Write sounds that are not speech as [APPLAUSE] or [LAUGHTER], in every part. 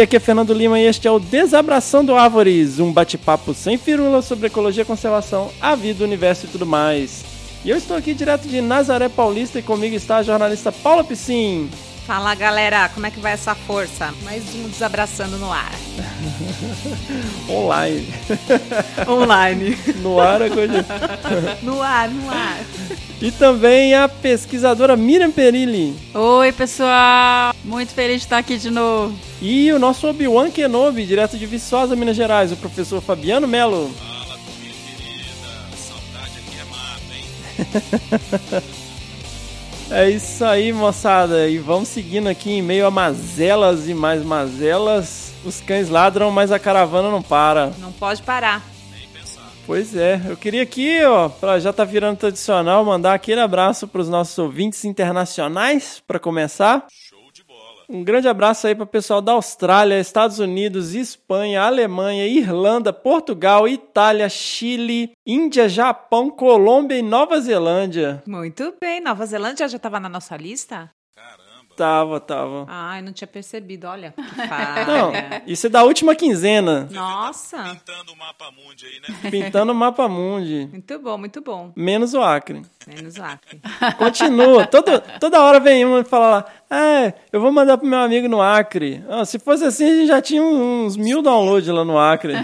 Howdy, aqui é Fernando Lima e este é o Desabraçando Árvores, um bate-papo sem firula sobre ecologia, conservação, a vida, o universo e tudo mais. E eu estou aqui direto de Nazaré Paulista e comigo está a jornalista Paula Piscin. Fala galera, como é que vai essa força? Mais um Desabraçando no ar. [LAUGHS] Online. [LAUGHS] Online. No ar é coisa. [LAUGHS] no ar, no ar. E também a pesquisadora Miriam Perilli. Oi, pessoal. Muito feliz de estar aqui de novo. E o nosso Obi-Wan Kenobi, direto de Viçosa, Minas Gerais, o professor Fabiano Melo. Fala, turminha querida. Saudade aqui é mato, hein? É isso aí, moçada. E vamos seguindo aqui em meio a mazelas e mais mazelas. Os cães ladram, mas a caravana não para. Não pode parar. Nem pensar. Pois é, eu queria aqui, ó, pra já tá virando tradicional, mandar aquele abraço para os nossos ouvintes internacionais, para começar. Um grande abraço aí para o pessoal da Austrália, Estados Unidos, Espanha, Alemanha, Irlanda, Portugal, Itália, Chile, Índia, Japão, Colômbia e Nova Zelândia. Muito bem. Nova Zelândia já estava na nossa lista? Tava, tava. Ai, não tinha percebido. Olha, que [LAUGHS] falha. Não, isso é da última quinzena, Nossa. Pintando o mapa mundi aí, né? pintando o mapa mundi. Muito bom, muito bom. Menos o Acre. Menos o Acre. Continua. Todo, toda hora vem um e fala lá, é, eu vou mandar pro meu amigo no Acre. Ah, se fosse assim, a gente já tinha uns mil downloads lá no Acre.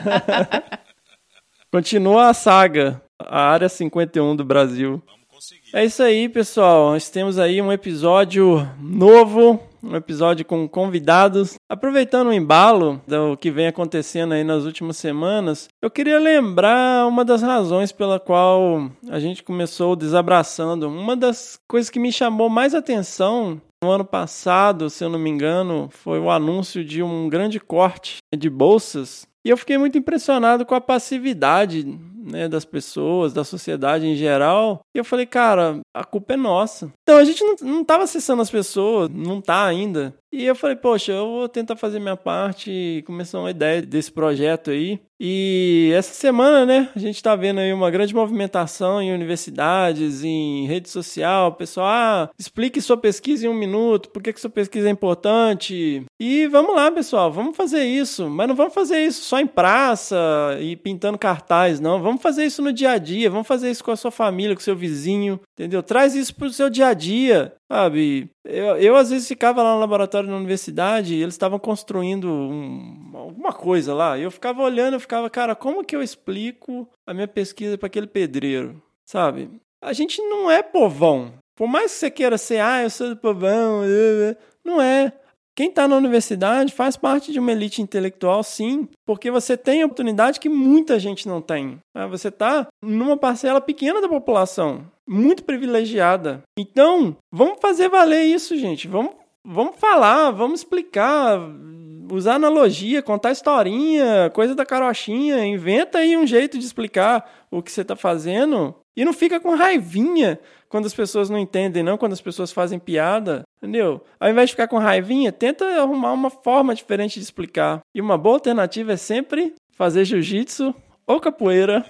[LAUGHS] Continua a saga, a área 51 do Brasil. Vamos conseguir. É isso aí, pessoal. Nós temos aí um episódio novo, um episódio com convidados. Aproveitando o embalo do que vem acontecendo aí nas últimas semanas, eu queria lembrar uma das razões pela qual a gente começou desabraçando. Uma das coisas que me chamou mais atenção no ano passado, se eu não me engano, foi o anúncio de um grande corte de bolsas. E eu fiquei muito impressionado com a passividade né, das pessoas, da sociedade em geral. E eu falei, cara, a culpa é nossa. Então a gente não, não tava acessando as pessoas, não tá ainda. E eu falei, poxa, eu vou tentar fazer minha parte começar uma ideia desse projeto aí. E essa semana, né, a gente tá vendo aí uma grande movimentação em universidades, em rede social. O pessoal, ah, explique sua pesquisa em um minuto, por que, que sua pesquisa é importante. E vamos lá, pessoal, vamos fazer isso. Mas não vamos fazer isso só em praça e pintando cartaz, não. Vamos fazer isso no dia a dia, vamos fazer isso com a sua família, com o seu vizinho, entendeu? Traz isso pro seu dia a dia, sabe? Eu, eu às vezes ficava lá no laboratório na universidade e eles estavam construindo um- alguma coisa lá. Eu ficava olhando, eu ficava, cara, como que eu explico a minha pesquisa para aquele pedreiro, sabe? A gente não é povão. Por mais que você queira ser, ah, eu sou do povão, [LAUGHS] não é. Quem está na universidade faz parte de uma elite intelectual, sim, porque você tem oportunidade que muita gente não tem. né? Você está numa parcela pequena da população, muito privilegiada. Então, vamos fazer valer isso, gente. Vamos, vamos falar, vamos explicar, usar analogia, contar historinha, coisa da carochinha. Inventa aí um jeito de explicar o que você está fazendo e não fica com raivinha quando as pessoas não entendem, não, quando as pessoas fazem piada, entendeu? Ao invés de ficar com raivinha, tenta arrumar uma forma diferente de explicar. E uma boa alternativa é sempre fazer jiu-jitsu ou capoeira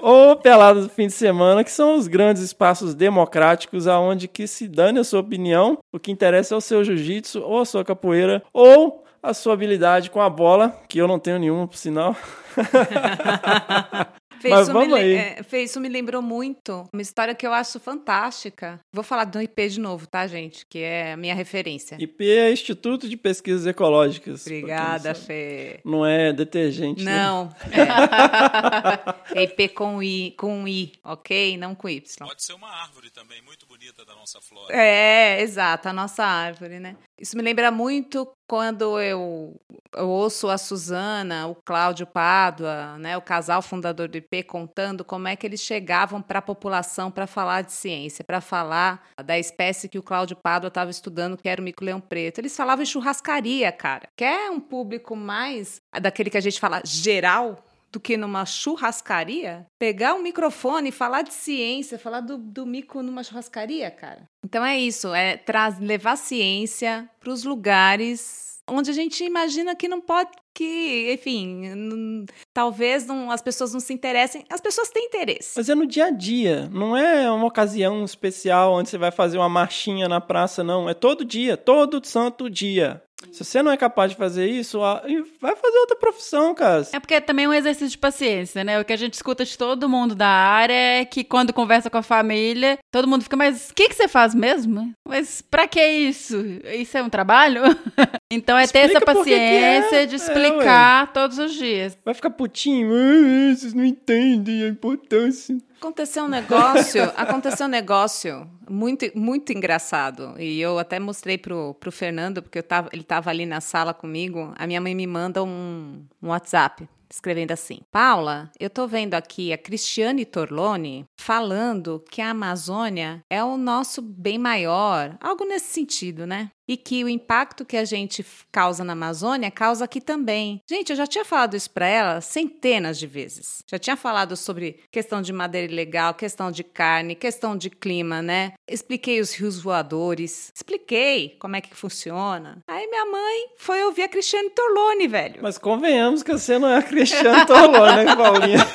ou pelada do fim de semana, que são os grandes espaços democráticos aonde que se dane a sua opinião, o que interessa é o seu jiu-jitsu ou a sua capoeira ou a sua habilidade com a bola, que eu não tenho nenhuma, por sinal. [LAUGHS] Fê, Mas isso, me, vamos aí. é, Fê, isso me lembrou muito uma história que eu acho fantástica. Vou falar do IP de novo, tá, gente? Que é a minha referência. IP é Instituto de Pesquisas Ecológicas. Obrigada. Fê. Não é detergente, né? Não. É. [LAUGHS] é IP com I, com I, ok? Não com Y. Pode ser uma árvore também, muito bonita da nossa flora. É, exato, a nossa árvore, né? Isso me lembra muito quando eu, eu ouço a Suzana, o Cláudio Pádua, né, o casal fundador do IP, contando como é que eles chegavam para a população para falar de ciência, para falar da espécie que o Cláudio Pádua estava estudando, que era o mico-leão preto. Eles falavam em churrascaria, cara. Quer um público mais daquele que a gente fala geral? Do que numa churrascaria, pegar um microfone e falar de ciência, falar do, do mico numa churrascaria, cara. Então é isso, é traz, levar ciência para os lugares onde a gente imagina que não pode, que, enfim, não, talvez não, as pessoas não se interessem. As pessoas têm interesse. Mas é no dia a dia, não é uma ocasião especial onde você vai fazer uma marchinha na praça, não. É todo dia, todo santo dia. Se você não é capaz de fazer isso, vai fazer outra profissão, cara. É porque é também um exercício de paciência, né? O que a gente escuta de todo mundo da área é que quando conversa com a família, todo mundo fica, mas o que, que você faz mesmo? Mas pra que isso? Isso é um trabalho? [LAUGHS] então é Explica ter essa paciência é. de explicar é, todos os dias. Vai ficar putinho, ah, vocês não entendem a importância. Aconteceu um negócio, [LAUGHS] aconteceu um negócio muito, muito engraçado. E eu até mostrei pro, pro Fernando, porque eu tava, ele estava ali na sala comigo. A minha mãe me manda um, um WhatsApp escrevendo assim: Paula, eu tô vendo aqui a Cristiane Torlone falando que a Amazônia é o nosso bem maior, algo nesse sentido, né? E que o impacto que a gente causa na Amazônia causa aqui também. Gente, eu já tinha falado isso para ela centenas de vezes. Já tinha falado sobre questão de madeira ilegal, questão de carne, questão de clima, né? Expliquei os rios voadores, expliquei como é que funciona. Aí minha mãe foi ouvir a Cristiane Torlone, velho. Mas convenhamos que você não é a Cristiane Torlone, né, Paulinha? [LAUGHS]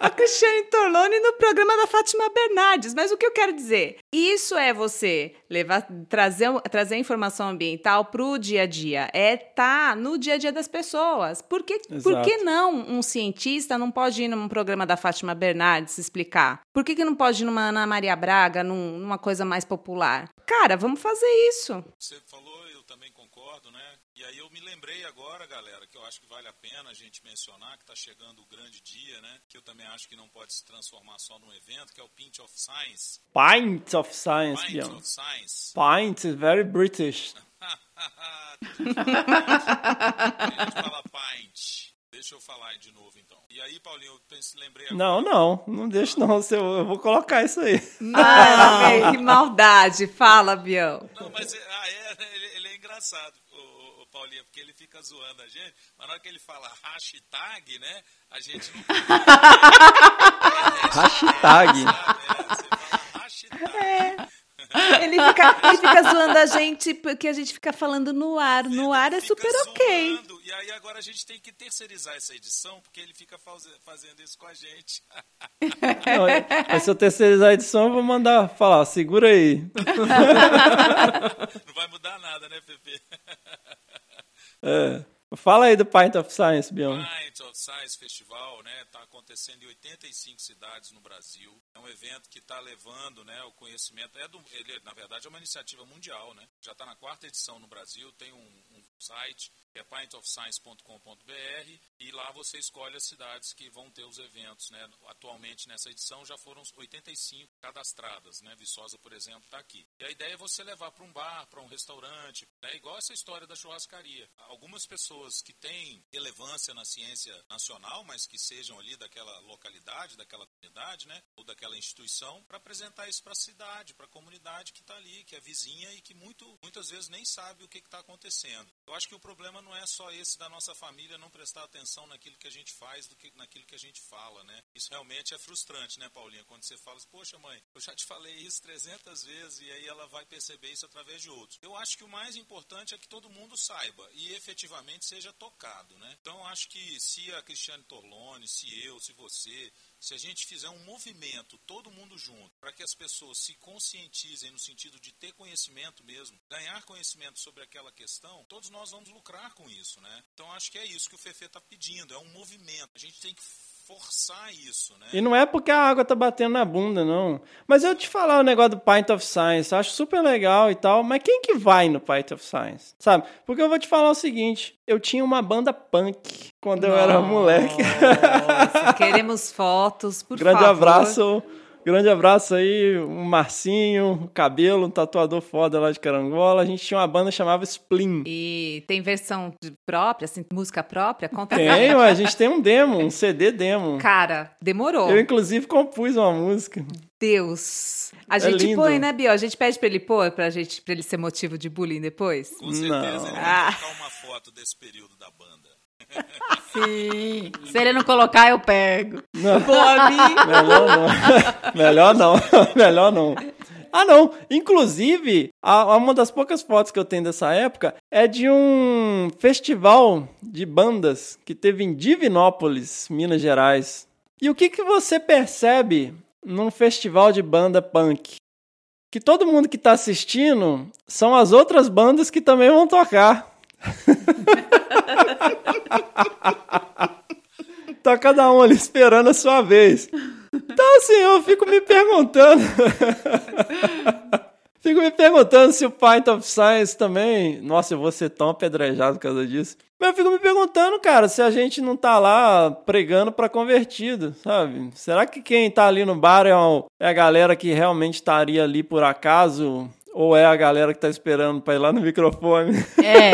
a Cristiane Torlone no programa da Fátima Bernardes. Mas o que eu quero dizer? Isso é você levar, trazer, trazer informação ambiental para o dia a dia. É tá no dia a dia das pessoas. Por que, por que não um cientista não pode ir num programa da Fátima Bernardes explicar? Por que, que não pode ir numa Ana Maria Braga, num, numa coisa mais popular? Cara, vamos fazer isso. Você falou, eu também concordo, né? E aí eu me lembrei agora, galera, que eu acho que vale a pena a gente mencionar que está chegando o grande dia, né? Que eu também acho que não pode se transformar só num evento, que é o Pint of Science. Pint of Science, Pint of Science. Pint is very British. a [LAUGHS] gente fala pint. Deixa eu falar de novo, então. E aí, Paulinho, eu pense, lembrei agora. Não, não, não deixa não. Eu vou colocar isso aí. Não, que maldade. Fala, Bião. Não, mas ah, é, ele, ele é engraçado Paulinha, porque ele fica zoando a gente, mas na hora que ele fala hashtag, né, a gente não... hashtag. É, hashtag. É. Ele fica, ele fica zoando a gente porque a gente fica falando no ar. No ar é super zoando, ok. E aí agora a gente tem que terceirizar essa edição porque ele fica fazendo isso com a gente. [LAUGHS] Não, mas se eu terceirizar a edição, eu vou mandar falar, segura aí. [LAUGHS] Não vai mudar nada, né, Pepe? É. Fala aí do Pint of Science, Bion. Pint of Science Festival, né? Acontecendo em 85 cidades no Brasil. É um evento que está levando, né, o conhecimento. É do, ele, na verdade, é uma iniciativa mundial, né? Já está na quarta edição no Brasil. Tem um, um site que é pintofscience.com.br e lá você escolhe as cidades que vão ter os eventos, né? Atualmente nessa edição já foram 85 cadastradas, né? Viçosa, por exemplo, está aqui. E a ideia é você levar para um bar, para um restaurante, né? igual essa história da churrascaria. Algumas pessoas que têm relevância na ciência nacional, mas que sejam ali daquela localidade, daquela comunidade, né? Ou daquela instituição, para apresentar isso para a cidade, para a comunidade que está ali, que é vizinha e que muito, muitas vezes nem sabe o que está acontecendo. Eu acho que o problema não é só esse da nossa família não prestar atenção naquilo que a gente faz do que naquilo que a gente fala, né? Isso realmente é frustrante, né, Paulinha? Quando você fala, poxa, mãe, eu já te falei isso 300 vezes e aí ela vai perceber isso através de outros. Eu acho que o mais importante é que todo mundo saiba e efetivamente seja tocado, né? Então, acho que se a Cristiane Torlone, se eu, se você, se a gente fizer um movimento, todo mundo junto, para que as pessoas se conscientizem no sentido de ter conhecimento mesmo, ganhar conhecimento sobre aquela questão, todos nós vamos lucrar com isso, né? Então acho que é isso que o Fefe está pedindo, é um movimento. A gente tem que forçar isso, né? E não é porque a água tá batendo na bunda, não. Mas eu te falar o negócio do Pint of Science, eu acho super legal e tal, mas quem que vai no Pint of Science? Sabe? Porque eu vou te falar o seguinte, eu tinha uma banda punk quando Nossa, eu era moleque. queremos fotos, por Grande favor. abraço Grande abraço aí, o Marcinho, o Cabelo, um tatuador foda lá de Carangola. A gente tinha uma banda que chamava Spleen. E tem versão própria, assim, música própria? Conta Tem, a gente tem um demo, um CD demo. Cara, demorou. Eu, inclusive, compus uma música. Deus. A É gente lindo. põe, né, Bio? A gente pede pra ele pôr, pra, gente, pra ele ser motivo de bullying depois? Com certeza Não. ele Ah. vai colocar uma foto desse período da banda. Sim. Se ele não colocar, eu pego. Não. Mim. Melhor não. [LAUGHS] Melhor não. [LAUGHS] Melhor não. Ah, não. Inclusive, a- uma das poucas fotos que eu tenho dessa época é de um festival de bandas que teve em Divinópolis, Minas Gerais. E o que, que você percebe num festival de banda punk? Que todo mundo que tá assistindo são as outras bandas que também vão tocar. [LAUGHS] tá cada um ali esperando a sua vez. Então, assim, eu fico me perguntando. [LAUGHS] fico me perguntando se o Pint of Science também. Nossa, eu vou ser tão apedrejado por causa disso. Mas eu fico me perguntando, cara, se a gente não tá lá pregando pra convertido, sabe? Será que quem tá ali no bar é, é a galera que realmente estaria ali por acaso? Ou é a galera que tá esperando pra ir lá no microfone? É.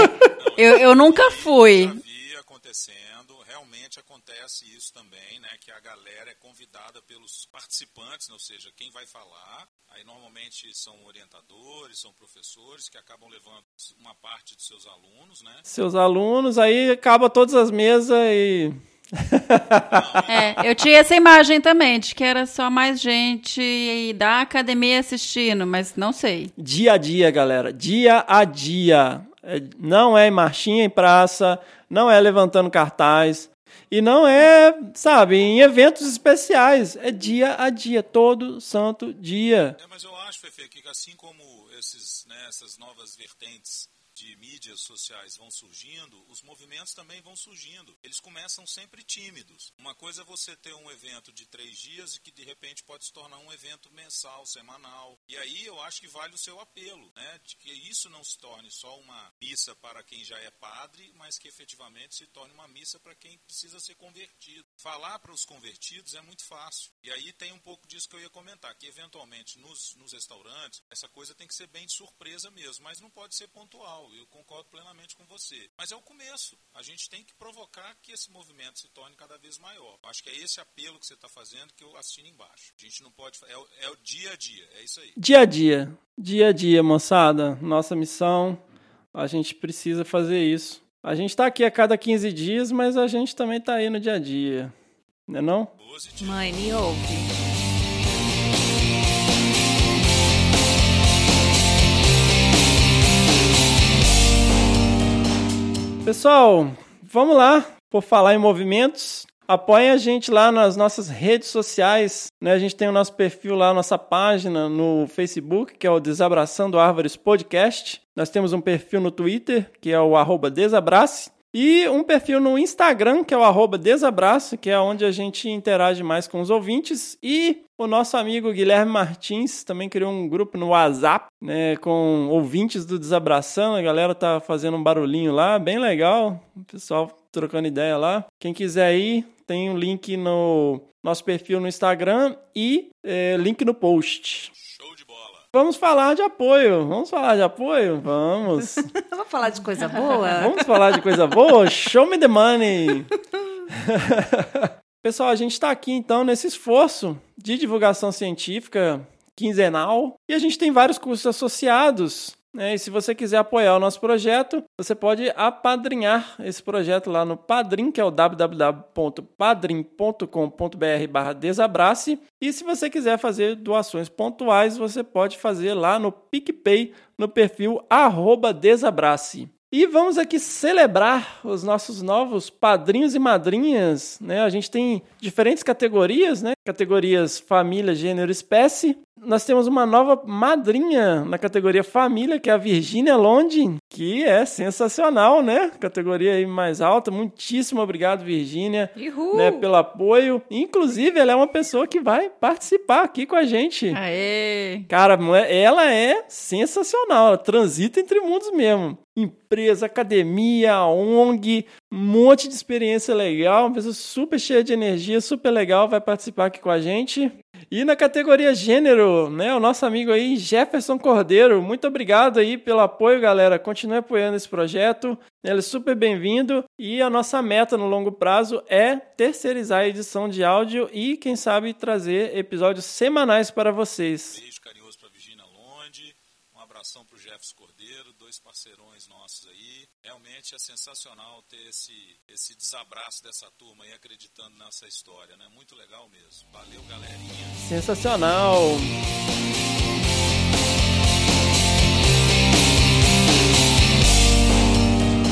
Eu, eu nunca Já fui. vi acontecendo, realmente acontece isso também, né? Que a galera é convidada pelos participantes, ou seja, quem vai falar. Aí normalmente são orientadores, são professores que acabam levando uma parte dos seus alunos, né? Seus alunos, aí acaba todas as mesas e. [LAUGHS] É, eu tinha essa imagem também, de que era só mais gente da academia assistindo, mas não sei. Dia a dia, galera. Dia a dia. É- não é marchinha em praça, não é levantando cartaz. E não é, sabe, em eventos especiais. É dia a dia, todo santo dia. É, mas eu acho, Fefe, que assim como esses, né, essas novas vertentes de mídias sociais vão surgindo, os movimentos também vão surgindo. Eles começam sempre tímidos. Uma coisa é você ter um evento de três dias e que de repente pode se tornar um evento mensal, semanal. E aí eu acho que vale o seu apelo, né? De que isso não se torne só uma missa para quem já é padre, mas que efetivamente se torne uma missa para quem precisa ser convertido. Falar para os convertidos é muito fácil. E aí tem um pouco disso que eu ia comentar, que eventualmente nos, nos restaurantes essa coisa tem que ser bem de surpresa mesmo, mas não pode ser pontual. Eu concordo plenamente com você. Mas é o começo. A gente tem que provocar que esse movimento se torne cada vez maior. Acho que é esse apelo que você está fazendo que eu assino embaixo. A gente não pode. É, é o dia a dia. É isso aí. Dia a dia. Dia a dia, moçada. Nossa missão, a gente precisa fazer isso. A gente tá aqui a cada 15 dias, mas a gente também tá aí no dia a dia. Não é não? Positivo. Mãe, me ouve. Pessoal, vamos lá. Por falar em movimentos, apoiem a gente lá nas nossas redes sociais. Né? A gente tem o nosso perfil lá, nossa página no Facebook, que é o Desabraçando Árvores Podcast. Nós temos um perfil no Twitter, que é o Desabrace. E um perfil no Instagram, que é o Desabraço, que é onde a gente interage mais com os ouvintes. E o nosso amigo Guilherme Martins também criou um grupo no WhatsApp, né, com ouvintes do Desabraçando. A galera tá fazendo um barulhinho lá, bem legal. O pessoal trocando ideia lá. Quem quiser ir, tem um link no nosso perfil no Instagram e eh, link no post. Show de bola. Vamos falar de apoio. Vamos falar de apoio? Vamos. [LAUGHS] [LAUGHS] Vamos falar de coisa boa? Vamos falar de coisa boa? Show me the money! [LAUGHS] Pessoal, a gente está aqui então nesse esforço de divulgação científica quinzenal e a gente tem vários cursos associados. Né? E se você quiser apoiar o nosso projeto, você pode apadrinhar esse projeto lá no Padrim, que é o www.padrim.com.br desabrace. E se você quiser fazer doações pontuais, você pode fazer lá no PicPay, no perfil arroba desabrace. E vamos aqui celebrar os nossos novos padrinhos e madrinhas, né? A gente tem diferentes categorias, né? Categorias família, gênero, espécie. Nós temos uma nova madrinha na categoria família, que é a Virgínia Londi, que é sensacional, né? Categoria aí mais alta. Muitíssimo obrigado, Virgínia, Uhul! né, pelo apoio. Inclusive, ela é uma pessoa que vai participar aqui com a gente. Aê! Cara, ela é sensacional, ela transita entre mundos mesmo. Empresa, academia, ONG, um monte de experiência legal, uma pessoa super cheia de energia, super legal, vai participar aqui com a gente. E na categoria gênero, né, o nosso amigo aí Jefferson Cordeiro, muito obrigado aí pelo apoio, galera. Continue apoiando esse projeto. Ele é super bem-vindo e a nossa meta no longo prazo é terceirizar a edição de áudio e quem sabe trazer episódios semanais para vocês. Beijo carinhoso para Virginia Londe, um abração para o Jefferson Cordeiro, dois parceirões nossos aí. Realmente é sensacional ter esse, esse desabraço dessa turma aí acreditando nessa história, né? Muito legal mesmo. Valeu, galerinha. Sensacional.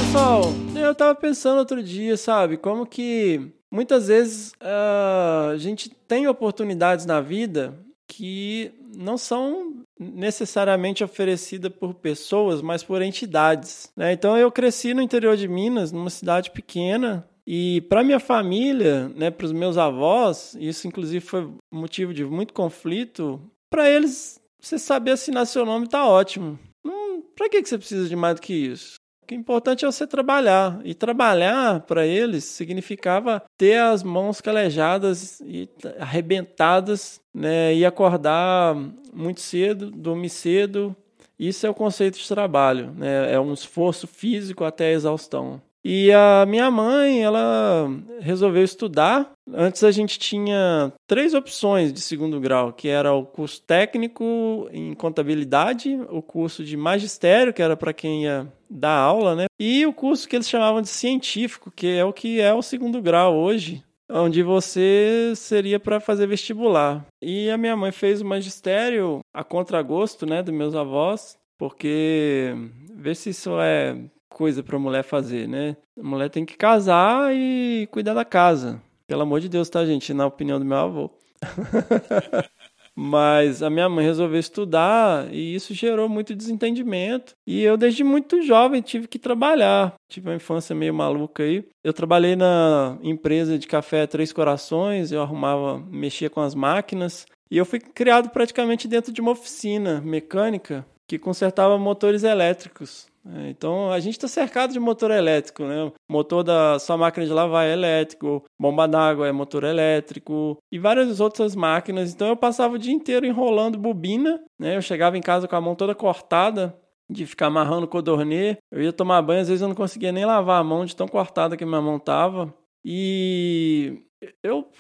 Pessoal, eu tava pensando outro dia, sabe, como que muitas vezes uh, a gente tem oportunidades na vida que não são necessariamente oferecidas por pessoas, mas por entidades. Né? Então eu cresci no interior de Minas, numa cidade pequena, e para minha família, né, para os meus avós, isso inclusive foi motivo de muito conflito. Para eles, você saber assinar seu nome está ótimo. Hum, para que, que você precisa de mais do que isso? Que importante é você trabalhar. E trabalhar para eles significava ter as mãos calejadas e arrebentadas, né? E acordar muito cedo, dormir cedo. Isso é o conceito de trabalho, né? É um esforço físico até a exaustão. E a minha mãe, ela resolveu estudar. Antes a gente tinha três opções de segundo grau, que era o curso técnico em contabilidade, o curso de magistério, que era para quem ia dar aula, né? E o curso que eles chamavam de científico, que é o que é o segundo grau hoje, onde você seria para fazer vestibular. E a minha mãe fez o magistério a contragosto, né, dos meus avós, porque ver se isso é coisa para mulher fazer, né? A mulher tem que casar e cuidar da casa. Pelo amor de Deus, tá, gente? Na opinião do meu avô. [LAUGHS] Mas a minha mãe resolveu estudar e isso gerou muito desentendimento. E eu, desde muito jovem, tive que trabalhar. Tive uma infância meio maluca aí. Eu trabalhei na empresa de café Três Corações, eu arrumava, mexia com as máquinas. E eu fui criado praticamente dentro de uma oficina mecânica que consertava motores elétricos. É, então a gente está cercado de motor elétrico, né? O motor da sua máquina de lavar é elétrico, bomba d'água é motor elétrico e várias outras máquinas. Então eu passava o dia inteiro enrolando bobina, né? Eu chegava em casa com a mão toda cortada de ficar amarrando codornê. Eu ia tomar banho, às vezes eu não conseguia nem lavar a mão de tão cortada que minha mão tava. E eu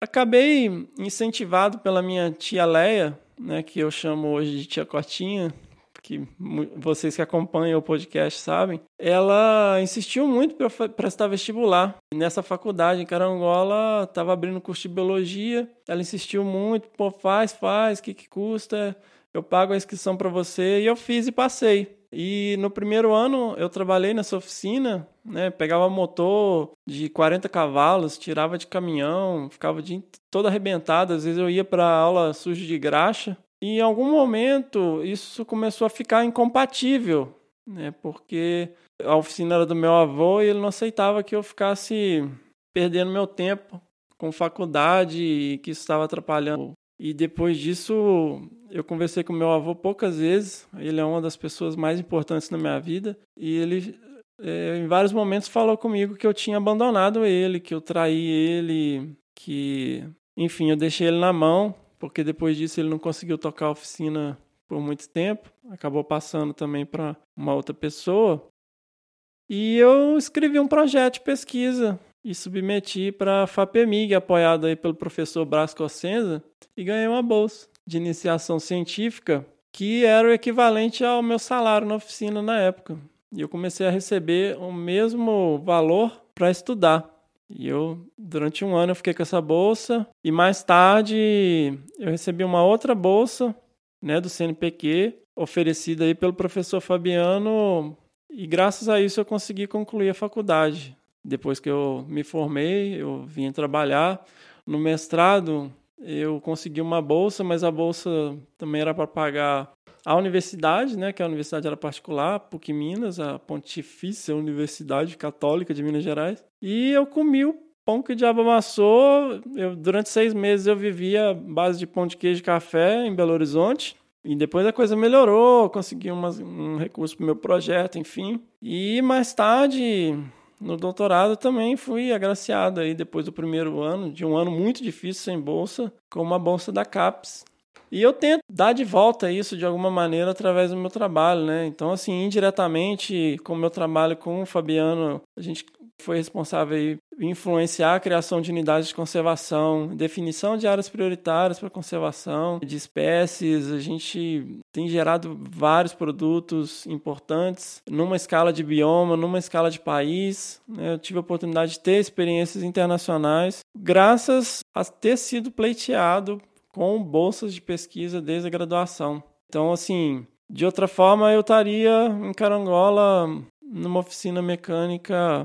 acabei incentivado pela minha tia Leia, né, que eu chamo hoje de tia Cotinha, que vocês que acompanham o podcast sabem, ela insistiu muito para prestar vestibular. nessa faculdade em Carangola, estava abrindo curso de biologia, ela insistiu muito, pô, faz, faz, o que, que custa? Eu pago a inscrição para você, e eu fiz e passei. E no primeiro ano eu trabalhei nessa oficina, né? Pegava motor de 40 cavalos, tirava de caminhão, ficava de todo arrebentado. Às vezes eu ia para aula sujo de graxa. E em algum momento isso começou a ficar incompatível, né? Porque a oficina era do meu avô e ele não aceitava que eu ficasse perdendo meu tempo com faculdade e que isso estava atrapalhando. E depois disso, eu conversei com meu avô poucas vezes. Ele é uma das pessoas mais importantes na minha vida. E ele, é, em vários momentos, falou comigo que eu tinha abandonado ele, que eu traí ele, que, enfim, eu deixei ele na mão porque depois disso ele não conseguiu tocar a oficina por muito tempo, acabou passando também para uma outra pessoa. E eu escrevi um projeto de pesquisa e submeti para a FAPEMIG, apoiado aí pelo professor Brás Cossenza, e ganhei uma bolsa de iniciação científica que era o equivalente ao meu salário na oficina na época. E eu comecei a receber o mesmo valor para estudar. E eu, durante um ano, eu fiquei com essa bolsa. E mais tarde, eu recebi uma outra bolsa, né, do CNPq, oferecida aí pelo professor Fabiano. E graças a isso eu consegui concluir a faculdade. Depois que eu me formei, eu vim trabalhar. No mestrado, eu consegui uma bolsa, mas a bolsa também era para pagar a universidade, né, que a universidade era particular, PUC Minas, a Pontifícia Universidade Católica de Minas Gerais. E eu comi o pão que o diabo amassou. Eu, durante seis meses eu vivia base de pão de queijo e café em Belo Horizonte. E depois a coisa melhorou, consegui umas, um recurso para o meu projeto, enfim. E mais tarde, no doutorado também fui agraciado aí depois do primeiro ano, de um ano muito difícil sem bolsa, com uma bolsa da CAPES. E eu tento dar de volta isso de alguma maneira através do meu trabalho, né? Então, assim, indiretamente, com o meu trabalho com o Fabiano, a gente foi responsável aí influenciar a criação de unidades de conservação, definição de áreas prioritárias para conservação de espécies. A gente tem gerado vários produtos importantes numa escala de bioma, numa escala de país. Né? Eu tive a oportunidade de ter experiências internacionais, graças a ter sido pleiteado com bolsas de pesquisa desde a graduação. Então, assim, de outra forma, eu estaria em Carangola numa oficina mecânica,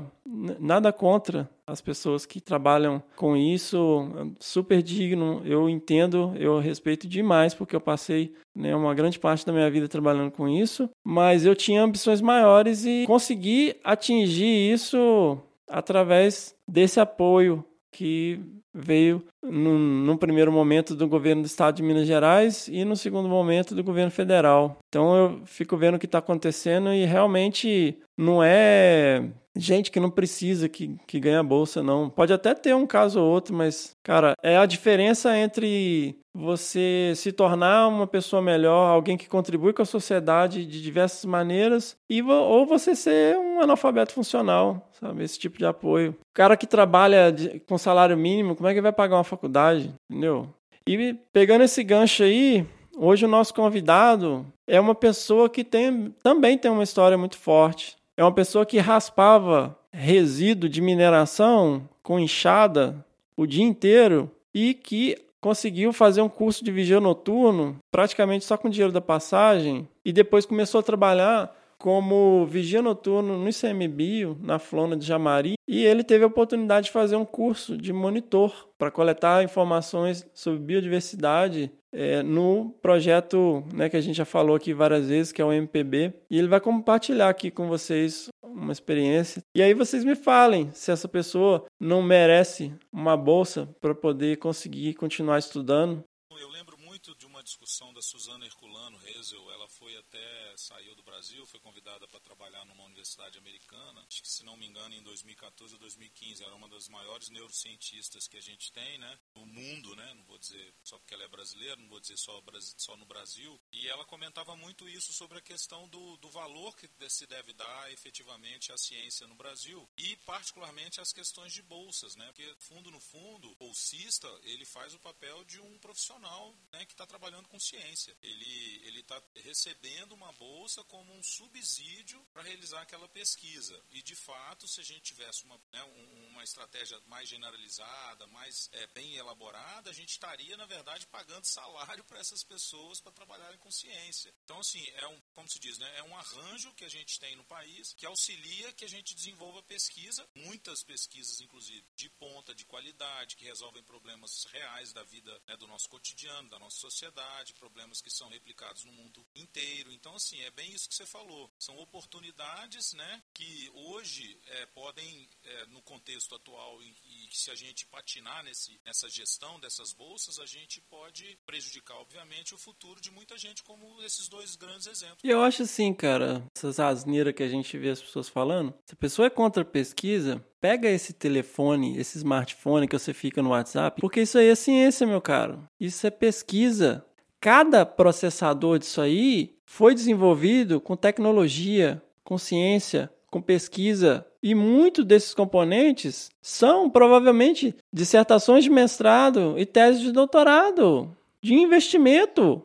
nada contra as pessoas que trabalham com isso, super digno, eu entendo, eu respeito demais, porque eu passei né, uma grande parte da minha vida trabalhando com isso, mas eu tinha ambições maiores e consegui atingir isso através desse apoio que veio num, num, primeiro momento do governo do estado de Minas Gerais e no segundo momento do governo federal. Então eu fico vendo o que está acontecendo e realmente não é gente que não precisa que, que ganha bolsa, não. Pode até ter um caso ou outro, mas, cara, é a diferença entre você se tornar uma pessoa melhor, alguém que contribui com a sociedade de diversas maneiras, e ou você ser um analfabeto funcional, sabe? Esse tipo de apoio. O cara que trabalha de, com salário mínimo, como é que vai pagar uma faculdade? Entendeu? E pegando esse gancho aí, hoje o nosso convidado é uma pessoa que tem, também tem uma história muito forte é uma pessoa que raspava resíduo de mineração com enxada o dia inteiro e que conseguiu fazer um curso de vigia noturno praticamente só com dinheiro da passagem e depois começou a trabalhar como vigia noturno no ICMBio, na Flona de Jamari, e ele teve a oportunidade de fazer um curso de monitor para coletar informações sobre biodiversidade é, no projeto né, que a gente já falou aqui várias vezes, que é o MPB, e ele vai compartilhar aqui com vocês uma experiência. E aí vocês me falem se essa pessoa não merece uma bolsa para poder conseguir continuar estudando. Eu lembro muito de uma discussão da Suzana Herculano Rezel, ela foi até, saiu do Brasil, foi convidada para trabalhar numa universidade americana, acho que se não me engano em 2014 ou 2015, era uma das maiores neurocientistas que a gente tem, né, no mundo, né, não vou dizer só porque ela é brasileira, não vou dizer só, só no Brasil, e ela comentava muito isso sobre a questão do, do valor que se deve dar efetivamente à ciência no Brasil e particularmente as questões de bolsas, né, porque fundo no fundo, bolsista, ele faz o papel de um profissional, né, que está trabalhando com ciência. Ele ele está recebendo uma bolsa como um subsídio para realizar aquela pesquisa. E, de fato, se a gente tivesse uma, né, uma estratégia mais generalizada, mais é, bem elaborada, a gente estaria, na verdade, pagando salário para essas pessoas para trabalharem com ciência. Então, assim, é um, como se diz, né, é um arranjo que a gente tem no país que auxilia que a gente desenvolva pesquisa, muitas pesquisas, inclusive, de ponta, de qualidade, que resolvem problemas reais da vida né, do nosso cotidiano, da nossa sociedade, problemas que são replicados no mundo inteiro. Então, assim, é bem isso que você falou. São oportunidades né, que hoje é, podem, é, no contexto atual, e, e se a gente patinar nesse, nessa gestão dessas bolsas, a gente pode prejudicar, obviamente, o futuro de muita gente, como esses dois grandes exemplos. E eu acho assim, cara, essas asneiras que a gente vê as pessoas falando, se a pessoa é contra a pesquisa, pega esse telefone, esse smartphone que você fica no WhatsApp, porque isso aí é ciência, meu caro. Isso é pesquisa. Cada processador disso aí foi desenvolvido com tecnologia, com ciência, com pesquisa. E muitos desses componentes são provavelmente dissertações de mestrado e teses de doutorado, de investimento.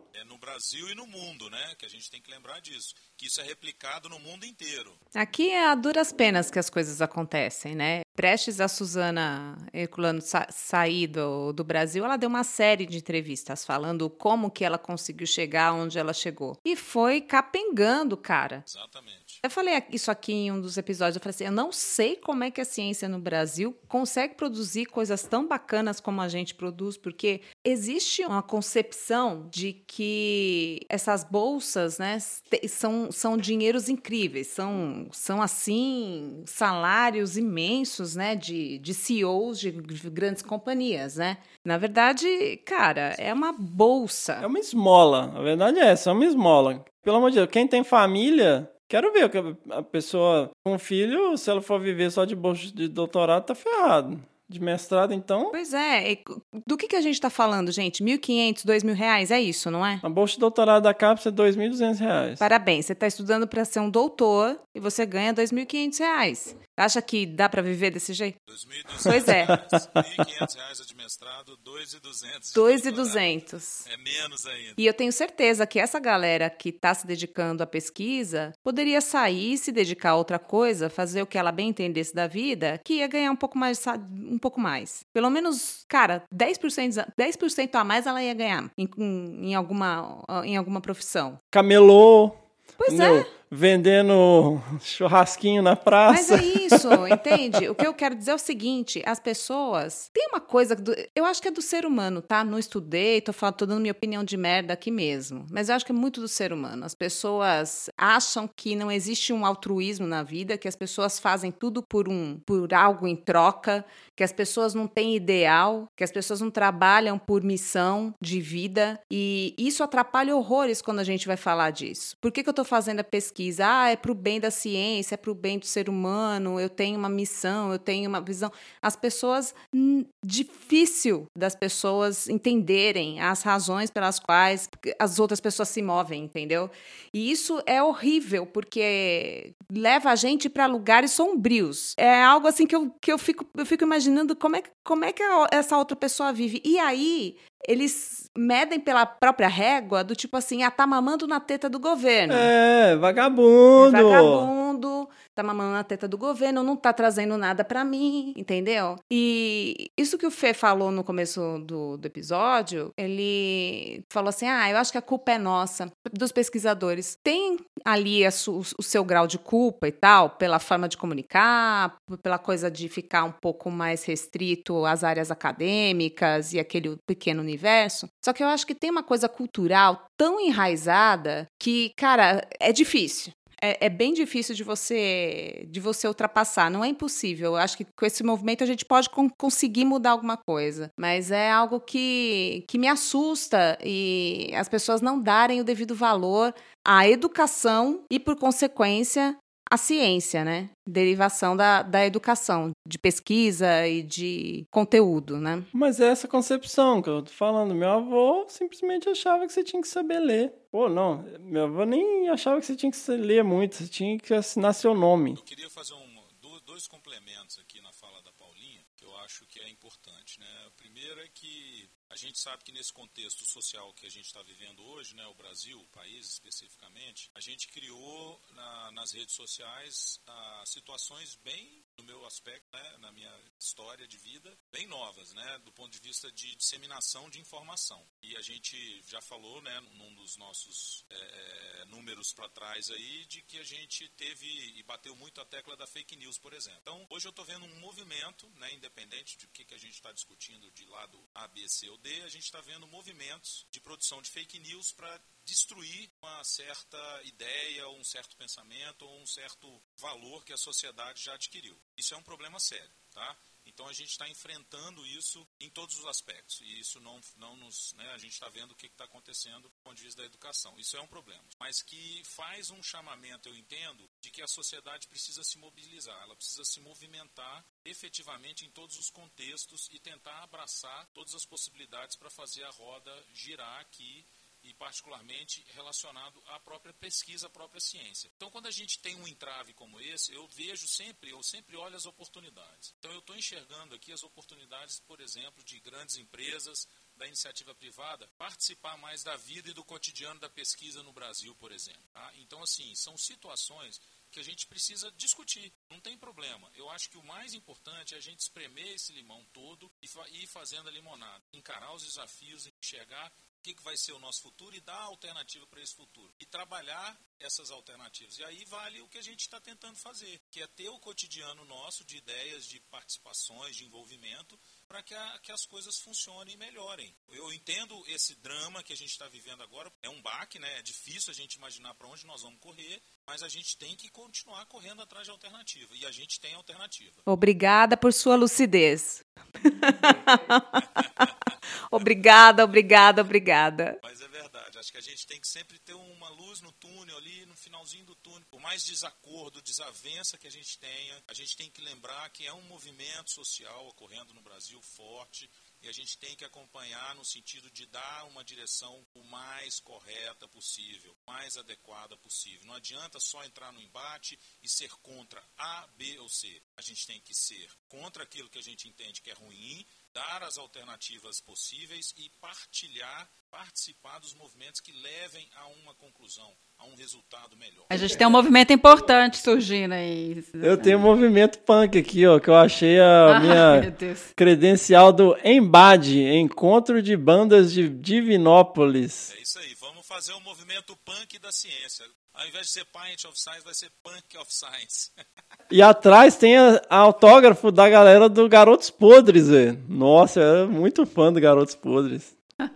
No Brasil e no mundo, né? Que a gente tem que lembrar disso que isso é replicado no mundo inteiro. Aqui é a duras penas que as coisas acontecem, né? Prestes a Suzana Herculano sa sair do, do Brasil, ela deu uma série de entrevistas falando como que ela conseguiu chegar onde ela chegou. E foi capengando, cara. Exatamente. Eu falei isso aqui em um dos episódios. Eu falei assim: eu não sei como é que a ciência no Brasil consegue produzir coisas tão bacanas como a gente produz, porque existe uma concepção de que essas bolsas, né, são, são dinheiros incríveis, são, são assim salários imensos, né, de, de CEOs de grandes companhias, né? Na verdade, cara, é uma bolsa. É uma esmola. A verdade é essa, é uma esmola. Pelo amor de Deus, quem tem família Quero ver a pessoa com filho, se ela for viver só de bolsa de doutorado, tá ferrado de mestrado, então. Pois é. Do que, que a gente está falando, gente? 1.500, 2.000 reais? É isso, não é? A bolsa de doutorado da CAPES é 2.200 reais. Parabéns. Você está estudando para ser um doutor e você ganha 2.500 reais. Acha que dá para viver desse jeito? 2.200 pois é. 1.500 reais de mestrado, 2.200 2.200. É menos ainda. E eu tenho certeza que essa galera que está se dedicando à pesquisa poderia sair e se dedicar a outra coisa, fazer o que ela bem entendesse da vida, que ia ganhar um pouco mais, um pouco mais. Pelo menos, cara, 10%, 10 a mais ela ia ganhar em, em, alguma, em alguma profissão. Camelô. Pois é vendendo churrasquinho na praça. Mas é isso, entende? O que eu quero dizer é o seguinte: as pessoas. Tem uma coisa. Do, eu acho que é do ser humano, tá? Não estudei, tô, falando, tô dando minha opinião de merda aqui mesmo. Mas eu acho que é muito do ser humano. As pessoas acham que não existe um altruísmo na vida, que as pessoas fazem tudo por um por algo em troca, que as pessoas não têm ideal, que as pessoas não trabalham por missão de vida. E isso atrapalha horrores quando a gente vai falar disso. Por que, que eu tô fazendo a pesquisa? Pesquisa, ah, é para o bem da ciência, é para o bem do ser humano, eu tenho uma missão, eu tenho uma visão. As pessoas, difícil das pessoas entenderem as razões pelas quais as outras pessoas se movem, entendeu? E isso é horrível, porque leva a gente para lugares sombrios. É algo assim que eu, que eu, fico, eu fico imaginando como é, como é que essa outra pessoa vive. E aí, eles medem pela própria régua do tipo assim, ah, tá mamando na teta do governo. É, vagabundo. É vagabundo, tá mamando na teta do governo, não tá trazendo nada para mim, entendeu? E isso que o Fê falou no começo do, do episódio, ele falou assim, ah, eu acho que a culpa é nossa, dos pesquisadores. Tem ali su, o seu grau de culpa e tal, pela forma de comunicar, pela coisa de ficar um pouco mais restrito às áreas acadêmicas e aquele pequeno universo. Só que eu acho que tem uma coisa cultural tão enraizada que, cara, é difícil. É, é, bem difícil de você de você ultrapassar. Não é impossível. Eu acho que com esse movimento a gente pode con conseguir mudar alguma coisa. Mas é algo que, que me assusta e as pessoas não darem o devido valor à educação e, por consequência, a ciência, né? Derivação da, da educação, de pesquisa e de conteúdo, né? Mas é essa concepção que eu tô falando. Meu avô simplesmente achava que você tinha que saber ler. Pô, não, meu avô nem achava que você tinha que ler muito, você tinha que assinar seu nome. Eu queria fazer um, dois complementos aqui na fala da Paulinha, que eu acho que é importante, né? O primeiro é que gente sabe que nesse contexto social que a gente está vivendo hoje, né, o Brasil, o país especificamente, a gente criou na, nas redes sociais ah, situações bem, no meu aspecto, né, na minha história de vida, bem novas, né, do ponto de vista de disseminação de informação. E a gente já falou, né, num dos nossos é, números para trás aí, de que a gente teve e bateu muito a tecla da fake news, por exemplo. Então, hoje eu estou vendo um movimento, né, independente de que, que a gente está discutindo de lado A, B, C ou D, a gente está vendo movimentos de produção de fake news para destruir uma certa ideia, um certo pensamento ou um certo valor que a sociedade já adquiriu. Isso é um problema sério, tá? Então a gente está enfrentando isso em todos os aspectos. E isso não, não nos. Né, a gente está vendo o que está acontecendo do ponto de vista da educação. Isso é um problema. Mas que faz um chamamento, eu entendo, de que a sociedade precisa se mobilizar, ela precisa se movimentar efetivamente em todos os contextos e tentar abraçar todas as possibilidades para fazer a roda girar aqui e particularmente relacionado à própria pesquisa, à própria ciência. Então, quando a gente tem um entrave como esse, eu vejo sempre, eu sempre olho as oportunidades. Então, eu estou enxergando aqui as oportunidades, por exemplo, de grandes empresas, da iniciativa privada, participar mais da vida e do cotidiano da pesquisa no Brasil, por exemplo. Tá? Então, assim, são situações que a gente precisa discutir. Não tem problema. Eu acho que o mais importante é a gente espremer esse limão todo e ir fazendo a limonada. Encarar os desafios, enxergar o que, vai ser o nosso futuro e dar alternativa para esse futuro. E trabalhar essas alternativas. E aí vale o que a gente está tentando fazer, que é ter o cotidiano nosso de ideias, de participações, de envolvimento, para que, que, as coisas funcionem e melhorem. Eu entendo esse drama que a gente está vivendo agora, é um baque, né? é difícil a gente imaginar para onde nós vamos correr, mas a gente tem que continuar correndo atrás de alternativa. E a gente tem alternativa. Obrigada por sua lucidez. [LAUGHS] obrigada, obrigada, obrigada. Mas é verdade. Acho que a gente tem que sempre ter uma luz no túnel ali, no finalzinho do túnel. Por mais desacordo, desavença que a gente tenha, a gente tem que lembrar que é um movimento social ocorrendo no Brasil forte e a gente tem que acompanhar no sentido de dar uma direção o mais correta possível, mais adequada possível. Não adianta só entrar no embate e ser contra A, B ou C. A gente tem que ser contra aquilo que a gente entende que é ruim, dar as alternativas possíveis e partilhar, participar dos movimentos que levem a uma conclusão, a um resultado melhor. A gente tem um movimento importante surgindo aí. Eu tenho um movimento punk aqui, ó, que eu achei a ah, minha [LAUGHS] credencial do Embade, Encontro de Bandas de Divinópolis. É isso aí, vamos fazer um movimento punk da ciência. Ao invés de ser Pint of Science, vai ser Punk of Science. [LAUGHS] E atrás tem a, a autógrafo da galera do Garotos Podres, velho. Nossa, eu era muito fã do Garotos Podres. [LAUGHS]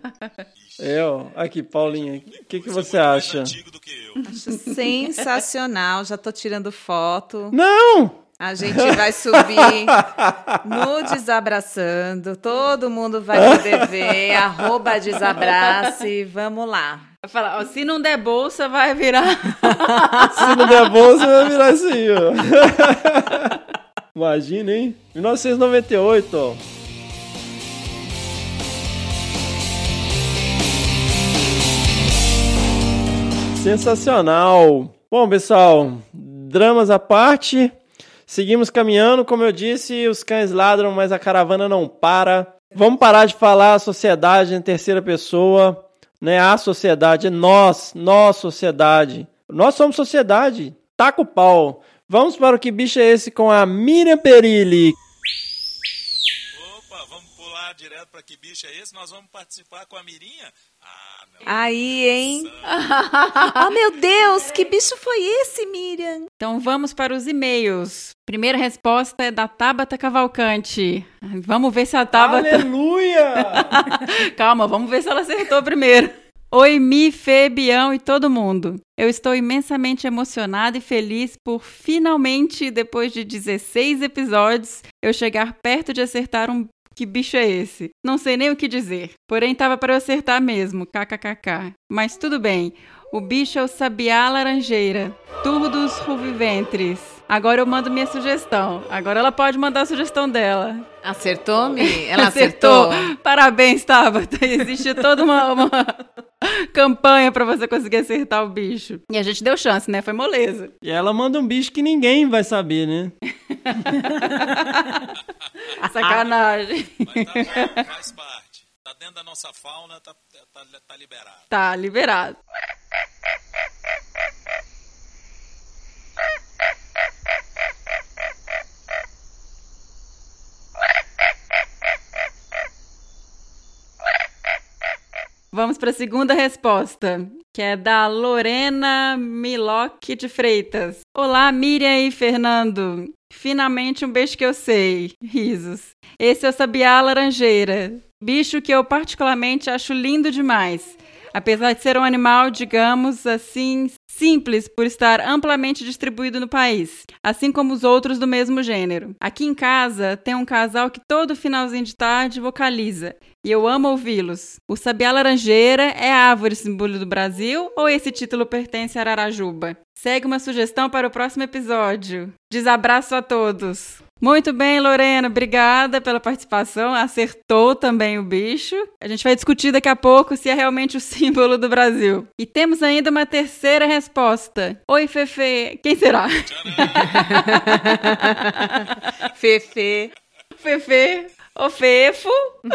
É, ó. Aqui, Paulinha, o que, que você acha? Acho sensacional, já tô tirando foto. Não! A gente vai subir no Desabraçando, todo mundo vai poder ver, arroba Desabrace, vamos lá. Falar, ó, se não der bolsa, vai virar. [LAUGHS] se não der bolsa, vai virar assim, ó. Imagina, hein? 1998, ó. Sensacional. Bom, pessoal, dramas à parte, seguimos caminhando. Como eu disse, os cães ladram, mas a caravana não para. Vamos parar de falar a sociedade em terceira pessoa né? A sociedade, nós, nós, sociedade. Nós somos sociedade. Taca o pau. Vamos para o que bicho é esse com a Miriam Perilli. Opa, vamos pular direto para que bicho é esse? Nós vamos participar com a Mirinha? Aí, hein? oh, meu Deus, que bicho foi esse, Miriam? Então vamos para os e-mails. Primeira resposta é da Tabata Cavalcante. Vamos ver se a Tabata. Aleluia! [LAUGHS] Calma, vamos ver se ela acertou primeiro. Oi, Mi, Fê, Bião e todo mundo. Eu estou imensamente emocionada e feliz por finalmente, depois de 16 episódios, eu chegar perto de acertar um que bicho é esse? Não sei nem o que dizer. Porém, tava para eu acertar mesmo, kkkk. Mas tudo bem. O bicho é o sabiá laranjeira, Turdus ruviventres. Agora eu mando minha sugestão. Agora ela pode mandar a sugestão dela. Acertou-me? [LAUGHS] Ela acertou? acertou? Parabéns, Tabata. Existe toda uma, uma [LAUGHS] campanha para você conseguir acertar o bicho. E a gente deu chance, né? Foi moleza. E ela manda um bicho que ninguém vai saber, né? [LAUGHS] [LAUGHS] Sacanagem. Mas tá bom, faz parte. Tá dentro da nossa fauna, tá, tá, tá liberado. Tá liberado. Vamos para a segunda resposta, que é da Lorena Miloc de Freitas. Olá, Miriam e Fernando. Finalmente um beijo que eu sei. Risos. Esse é o sabiá laranjeira, bicho que eu particularmente acho lindo demais. Apesar de ser um animal, digamos assim, simples por estar amplamente distribuído no país, assim como os outros do mesmo gênero. Aqui em casa tem um casal que todo finalzinho de tarde vocaliza, e eu amo ouvi-los. O sabiá laranjeira é a árvore símbolo do Brasil ou esse título pertence a Ararajuba? Segue uma sugestão para o próximo episódio. Desabraço a todos! Muito bem, Lorena, obrigada pela participação. Acertou também o bicho. A gente vai discutir daqui a pouco se é realmente o símbolo do Brasil. E temos ainda uma terceira resposta. Oi, Fefe. Quem será? Fefe. [LAUGHS] Fefe. O Fefo. [LAUGHS]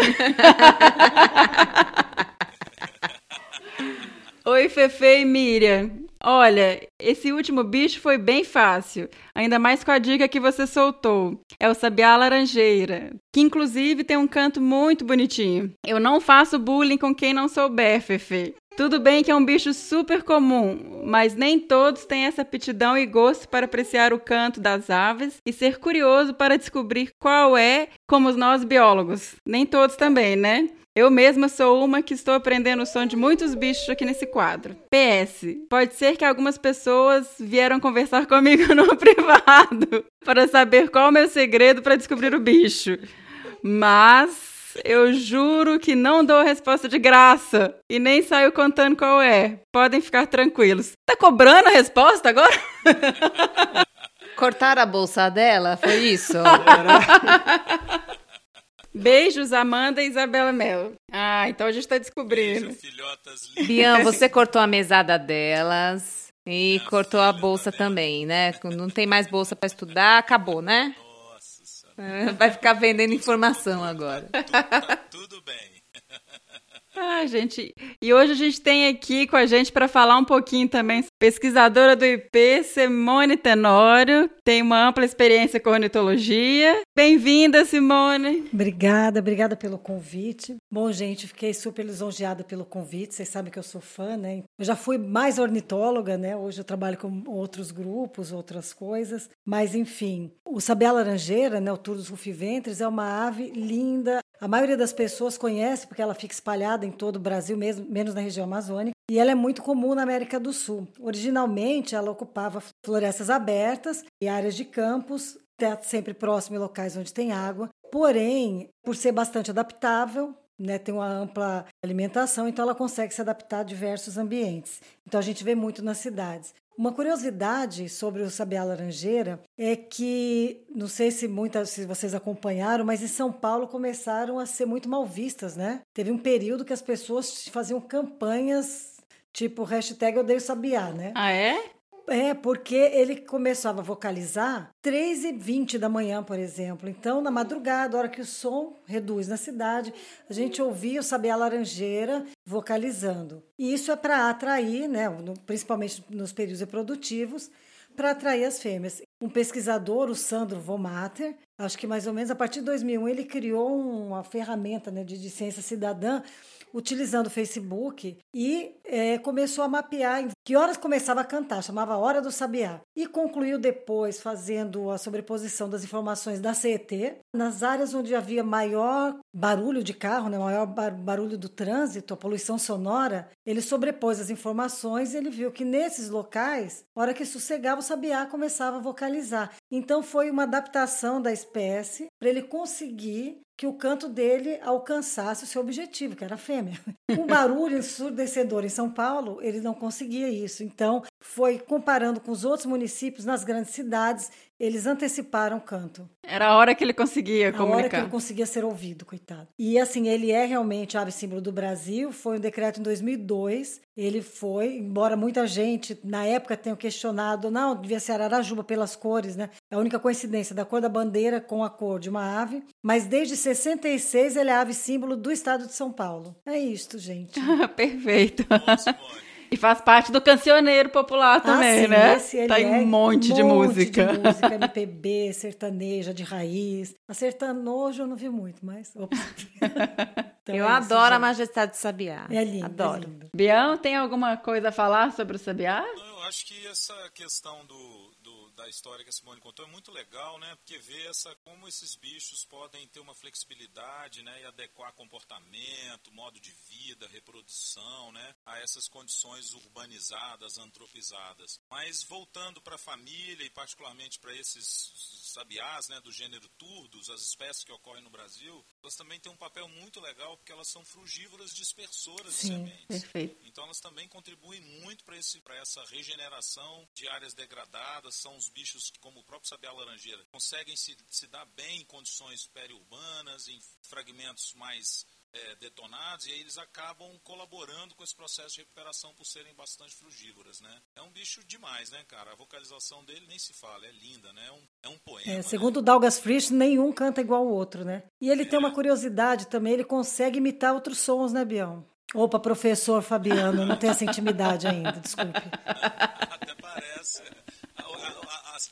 Oi, Fefe e Miriam. Olha, esse último bicho foi bem fácil, ainda mais com a dica que você soltou. É o sabiá laranjeira, que inclusive tem um canto muito bonitinho. Eu não faço bullying com quem não souber, Fefe. Tudo bem que é um bicho super comum, mas nem todos têm essa aptidão e gosto para apreciar o canto das aves e ser curioso para descobrir qual é, como nós biólogos. Nem todos também, né? Eu mesma sou uma que estou aprendendo o som de muitos bichos aqui nesse quadro. PS, pode ser que algumas pessoas vieram conversar comigo [LAUGHS] no privado [LAUGHS] para saber qual é o meu segredo para descobrir o bicho. Mas eu juro que não dou resposta de graça e nem saio contando qual é. Podem ficar tranquilos. Tá cobrando a resposta agora? [LAUGHS] Cortaram a bolsa dela? Foi isso? [LAUGHS] Beijos, Amanda e Isabela Mel. Ah, então a gente tá descobrindo. Beijo, filhotas lindas. Bian, você cortou a mesada delas e cortou a bolsa também, né? Não tem mais bolsa para estudar, acabou, né? [LAUGHS] Vai ficar vendendo informação agora. tudo bem. Ah, gente. E hoje a gente tem aqui com a gente para falar um pouquinho também, pesquisadora do IP, Simone Tenório, tem uma ampla experiência com ornitologia. Bem-vinda, Simone. Obrigada, obrigada pelo convite. Bom, gente, fiquei super lisonjeada pelo convite. Vocês sabem que eu sou fã, né? Eu já fui mais ornitóloga, né? Hoje eu trabalho com outros grupos, outras coisas. Mas, enfim, o sabiá laranjeira, né? O Turdus rufiventres, é uma ave linda. A maioria das pessoas conhece porque ela fica espalhada em todo o Brasil, mesmo, menos na região amazônica. E ela é muito comum na América do Sul. Originalmente, ela ocupava florestas abertas e áreas de campos, tá sempre próximo de locais onde tem água. Porém, por ser bastante adaptável, né, tem uma ampla alimentação, então ela consegue se adaptar a diversos ambientes. Então a gente vê muito nas cidades. Uma curiosidade sobre o sabiá laranjeira é que, não sei se muitas se vocês acompanharam, mas em São Paulo começaram a ser muito mal vistas, né? Teve um período que as pessoas faziam campanhas tipo hashtag odeio sabiá, né? Ah, é? É, porque ele começava a vocalizar 3 e 20 da manhã, por exemplo. Então, na madrugada, a hora que o som reduz na cidade, a gente ouvia o sabiá laranjeira vocalizando. E isso é para atrair, né, principalmente nos períodos reprodutivos, para atrair as fêmeas. Um pesquisador, o Sandro Vomater, acho que mais ou menos a partir de 2001, ele criou uma ferramenta né, de, de ciência cidadã utilizando o Facebook e eh, começou a mapear em que horas começava a cantar, chamava Hora do Sabiá. E concluiu depois fazendo a sobreposição das informações da CET nas áreas onde havia maior barulho de carro, né, maior bar- barulho do trânsito, a poluição sonora. Ele sobrepôs as informações e ele viu que nesses locais, hora que sossegava, o sabiá começava a vocalizar. Então foi uma adaptação da espécie para ele conseguir que o canto dele alcançasse o seu objetivo, que era a fêmea. [LAUGHS] Com barulho ensurdecedor em São Paulo, ele não conseguia isso. Então, foi comparando com os outros municípios nas grandes cidades, eles anteciparam o canto. Era a hora que ele conseguia A hora que comunicar. ele conseguia ser ouvido, coitado. E assim, ele é realmente ave símbolo do Brasil, foi um decreto em 2002, ele foi, embora muita gente na época tenha questionado, não, devia ser Ararajuba pelas cores, né? É a única coincidência da cor da bandeira com a cor de uma ave, mas desde 66 ele é ave símbolo do estado de São Paulo. É isto, gente. [LAUGHS] Perfeito. E faz parte do cancioneiro popular também, ah, sim, né? Esse ele tá é em um monte, de música. de música, MPB, [LAUGHS] sertaneja, de raiz. A sertanojo eu não vi muito, mas... Ops. [LAUGHS] Então Eu é isso, adoro a gente. majestade do Sabiá. É lindo, Adoro. é lindo. Bião, tem alguma coisa a falar sobre o sabiá? Não, Eu acho que essa questão do- da história que a Simone contou é muito legal, né? Porque vê essa, como esses bichos podem ter uma flexibilidade, né? E adequar comportamento, modo de vida, reprodução, né? A essas condições urbanizadas, antropizadas. Mas voltando para a família e particularmente para esses sabiás, né? Do gênero turdos, as espécies que ocorrem no Brasil, elas também têm um papel muito legal porque elas são frugívoras dispersoras de Sim, sementes. Perfeito. Então elas também contribuem muito para essa regeneração de áreas degradadas. São os bichos que, como o próprio sabiá laranjeira, conseguem se, se dar bem em condições periurbanas, em fragmentos mais eh, detonados, e aí eles acabam colaborando com esse processo de recuperação por serem bastante frugívoras, né? É um bicho demais, né, cara? A vocalização dele nem se fala, é linda, né? É um, é um poema. É, né? segundo o Dalgas Frisch, nenhum canta igual ao outro, né? E ele tem uma curiosidade também, ele consegue imitar outros sons, né, Bião? Opa, professor Fabiano, não tenho essa intimidade ainda, desculpe. [LAUGHS] Até parece.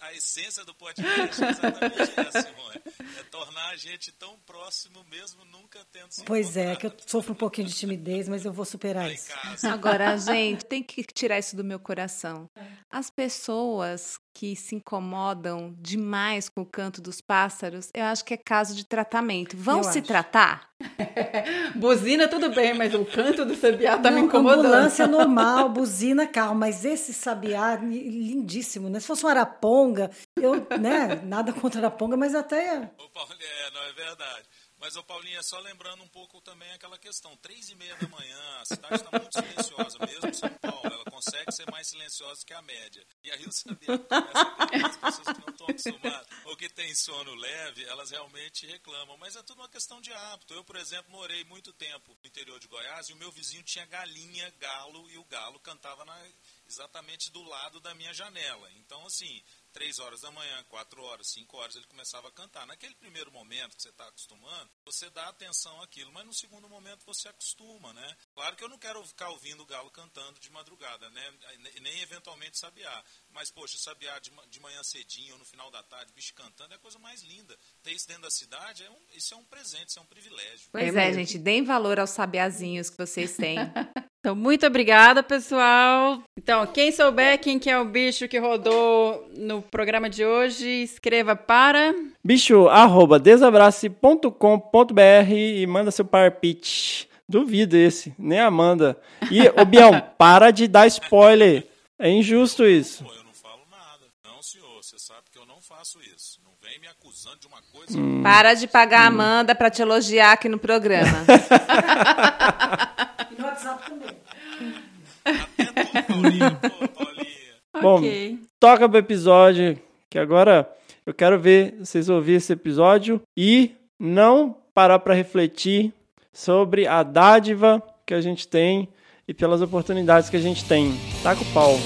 A, essência do podcast é exatamente [LAUGHS] essa, Simone. É tornar a gente tão próximo mesmo nunca tendo se Pois é, que eu sofro um pouquinho de timidez, mas eu vou superar isso. Agora, [LAUGHS] gente, tem que tirar isso do meu coração. As pessoas que se incomodam demais com o canto dos pássaros, eu acho que é caso de tratamento. Vão Eu se acho. tratar? [LAUGHS] Buzina, tudo bem, mas o canto do sabiá tá me Não, incomodando. ambulância [LAUGHS] normal, buzina, carro, mas esse sabiá, li- lindíssimo, né? Se fosse um araponga, eu, né, nada contra araponga, mas até Paulinho, é, não, é verdade. Mas, ô Paulinho, é só lembrando um pouco também aquela questão. Três e meia da manhã, a cidade está muito silenciosa, mesmo São Paulo. Ela consegue ser mais silenciosa que a média. E a ter as pessoas que não estão acostumadas ou que têm sono leve, elas realmente reclamam. Mas é tudo uma questão de hábito. Eu, por exemplo, morei muito tempo no interior de Goiás e o meu vizinho tinha galinha, galo, e o galo cantava na- exatamente do lado da minha janela. Então, assim, três horas da manhã, quatro horas, cinco horas, ele começava a cantar. Naquele primeiro momento que você está acostumando, você dá atenção àquilo, mas no segundo momento você acostuma, né? Claro que eu não quero ficar ouvindo o galo cantando de madrugada, né? Nem- Nem eventualmente sabiá. Mas, poxa, sabiá de, ma- de manhã cedinho ou no final da tarde, bicho cantando, é a coisa mais linda. Ter isso dentro da cidade, é um, isso é um presente, isso é um privilégio. Pois É é, gente, deem valor aos sabiazinhos que vocês têm. [LAUGHS] Então, muito obrigada, pessoal. Então, quem souber quem que é o bicho que rodou no programa de hoje, escreva para... Bicho, arroba desabrace.com.br e manda seu parpite. Duvido esse, nem a Amanda. E, ô Bião, [LAUGHS] para de dar spoiler. É injusto isso. Pô, eu não falo nada. Não, senhor, você sabe que eu não faço isso. Não vem me acusando de uma coisa. Para de pagar a Amanda para te elogiar aqui no programa. [LAUGHS] no WhatsApp também. Até tu, Paulinho. Pô, Paulinha. [LAUGHS] Bom, toca pro episódio, que agora eu quero ver vocês ouvirem esse episódio e não parar para refletir sobre a dádiva que a gente tem e pelas oportunidades que a gente tem. Taca o pau.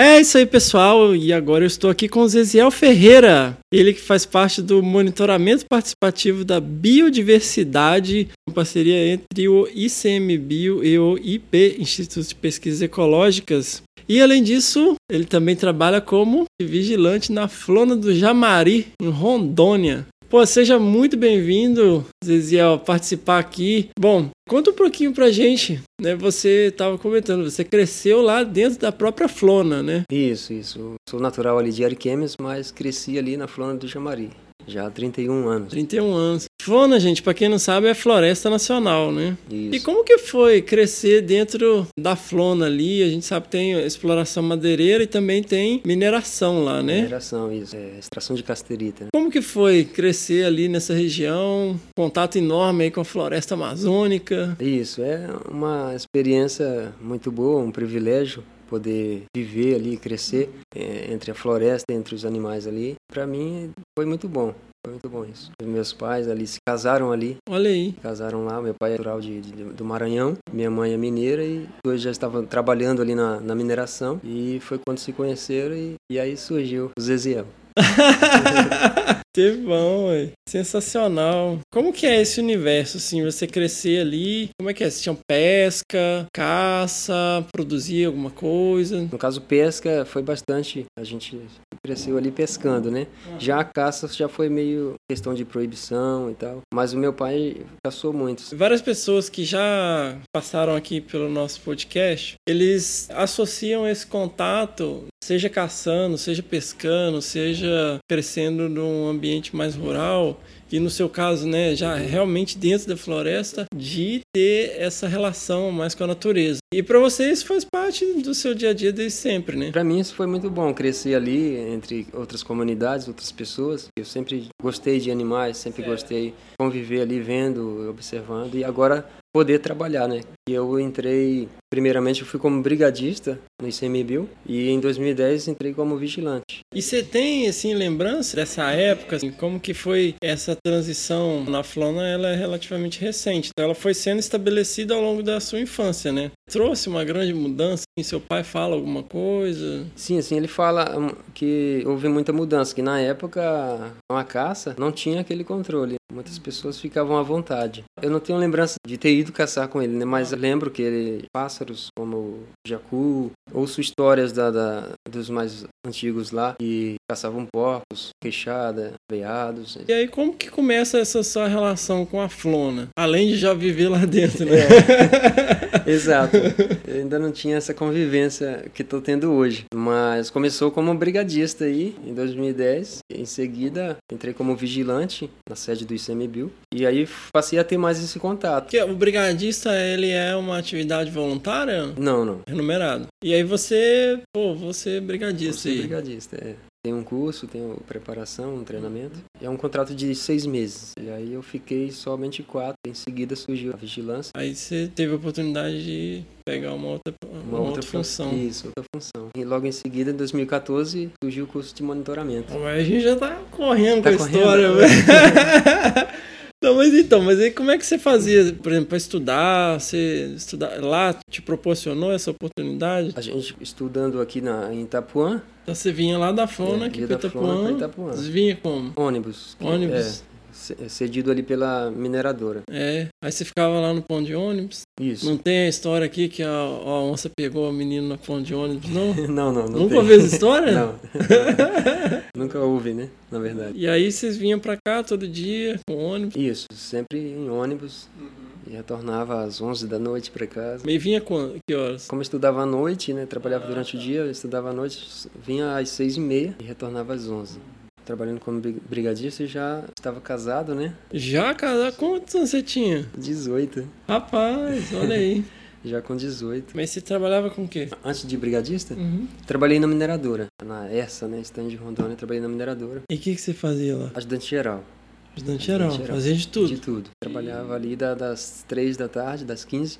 É isso aí, pessoal. E agora eu estou aqui com o Zeziel Ferreira. Ele que faz parte do monitoramento participativo da biodiversidade, uma parceria entre o ICMBio e o IP, Instituto de Pesquisas Ecológicas. E além disso, ele também trabalha como vigilante na Flona do Jamari, em Rondônia. Pô, seja muito bem-vindo, Zeziel, participar aqui. Bom, conta um pouquinho pra gente, né? Você estava comentando, você cresceu lá dentro da própria Flona, né? Isso, isso. Sou natural ali de Ariquemes, mas cresci ali na Flona do Jamari, já há 31 anos. 31 anos. Flona, gente, pra quem não sabe, é Floresta Nacional, né? E Isso. como que foi crescer dentro da Flona ali? A gente sabe que tem exploração madeireira e também tem mineração lá, né? Mineração, isso. É, extração de casterita. né? Como que foi crescer ali nessa região? Contato enorme aí com a floresta amazônica. Isso, é uma experiência muito boa, um privilégio poder viver ali, crescer é, entre a floresta, entre os animais ali. Para mim foi muito bom, foi muito bom isso. Meus pais ali se casaram ali, Olha aí. casaram lá. Meu pai é natural de, de- do Maranhão, minha mãe é mineira e dois já estavam trabalhando ali na, na mineração. E foi quando se conheceram e, e aí surgiu o Zeziel. [LAUGHS] Que bom, ué. sensacional. Como que é esse universo, assim, você crescer ali? Como é que é? Vocês tinham pesca, caça, produzir alguma coisa? No caso, pesca foi bastante. A gente cresceu ali pescando, né? Já a caça já foi meio questão de proibição e tal. Mas o meu pai caçou muito. Várias pessoas que já passaram aqui pelo nosso podcast, eles associam esse contato, seja caçando, seja pescando, seja crescendo num ambiente mais rural, e no seu caso, né, já realmente dentro da floresta, de ter essa relação mais com a natureza. E para vocês faz parte do seu dia a dia desde sempre, né? Para mim isso foi muito bom, crescer ali entre outras comunidades, outras pessoas. Eu sempre gostei de animais, sempre gostei de conviver ali vendo, observando e agora poder trabalhar, né? E eu entrei Primeiramente, eu fui como brigadista no ICMBio e em 2010 entrei como vigilante. E você tem, assim, lembrança dessa época? Assim, como que foi essa transição na Flona? Ela é relativamente recente, então ela foi sendo estabelecida ao longo da sua infância, né? Trouxe uma grande mudança? Assim, seu pai fala alguma coisa? Sim, assim, ele fala hum, que houve muita mudança, que na época uma caça não tinha aquele controle. Muitas pessoas ficavam à vontade. Eu não tenho lembrança de ter ido caçar com ele, né? mas lembro que ele, pássaros como jacu, ouço histórias da, da, dos mais antigos lá que caçavam porcos, queixada, veados. E aí, como que começa essa sua relação com a Flona? Além de já viver lá dentro, né? É. [LAUGHS] Exato. Eu ainda não tinha essa convivência que estou tendo hoje. Mas começou como brigadista aí, em 2010. Em seguida, entrei como vigilante na sede do ICMBio. E aí passei a ter mais esse contato. Porque o brigadista, ele é uma atividade voluntária? Não, não. Remunerado. E aí você, pô, você é brigadista Sou aí. brigadista, é. Tem um curso, tem preparação, um treinamento. E é um contrato de seis meses. E aí eu fiquei somente quatro. Em seguida surgiu a vigilância. Aí você teve a oportunidade de pegar uma outra, uma, outra, função. Isso, outra função. E logo em seguida, em 2014, surgiu o curso de monitoramento. Mas a gente já tá correndo Tá com a correndo? história, velho. [LAUGHS] Não, mas então, mas aí como é que você fazia, por exemplo, para estudar? Você estudar lá te proporcionou essa oportunidade? A gente estudando aqui na, em Itapuã, Então você vinha lá da Flona, É, pra Itapuã. Itapuã. Você vinha como? ônibus. Ônibus. Ce- cedido ali pela mineradora. É. Aí você ficava lá no ponto de ônibus. Isso. Não tem a história aqui que a, a onça pegou o menino no ponto de ônibus, não? [LAUGHS] Não, não, não Nunca tem. ouviu essa história? [LAUGHS] Não. [LAUGHS] Nunca houve, né? Na verdade. E aí vocês vinham pra cá todo dia com ônibus. Isso, sempre em ônibus. Uhum. E retornava às 11 da noite para casa. E vinha com que horas? Como eu estudava à noite, né? Trabalhava durante o dia, estudava à noite, vinha às seis e meia e retornava às 11. Trabalhando como bri- brigadista, eu já estava casado, né? Já casar? Quantos anos você tinha? 18. Rapaz, olha aí. [LAUGHS] Já com 18. Mas você trabalhava com o quê? Antes de brigadista, Uhum. trabalhei na mineradora. Na ERSA, né? Stand de Rondônia, trabalhei na mineradora. E o que, que você fazia lá? Ajudante geral. Ajudante geral. geral. Fazia de tudo. De tudo. Trabalhava ali da- das 3 da tarde, das 15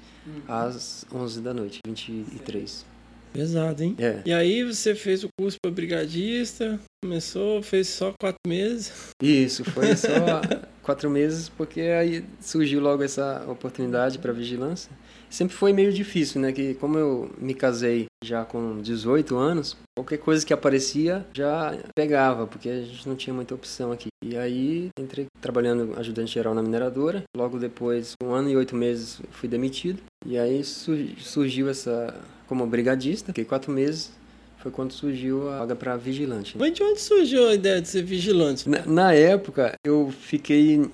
às 11 da noite, 23. Pesado, hein? É. E aí você fez o curso para brigadista, começou, fez só quatro meses. Isso, foi só [LAUGHS] quatro meses, porque aí surgiu logo essa oportunidade para vigilância. Sempre foi meio difícil, né? Que como eu me casei já com 18 anos, qualquer coisa que aparecia já pegava, porque a gente não tinha muita opção aqui. E aí entrei trabalhando ajudante geral na mineradora. Logo depois, um ano e oito meses, fui demitido. E aí sur- surgiu essa como brigadista, fiquei quatro meses. Foi quando surgiu a vaga para vigilante. né? Mas de onde surgiu a ideia de ser vigilante? Na, na época, eu fiquei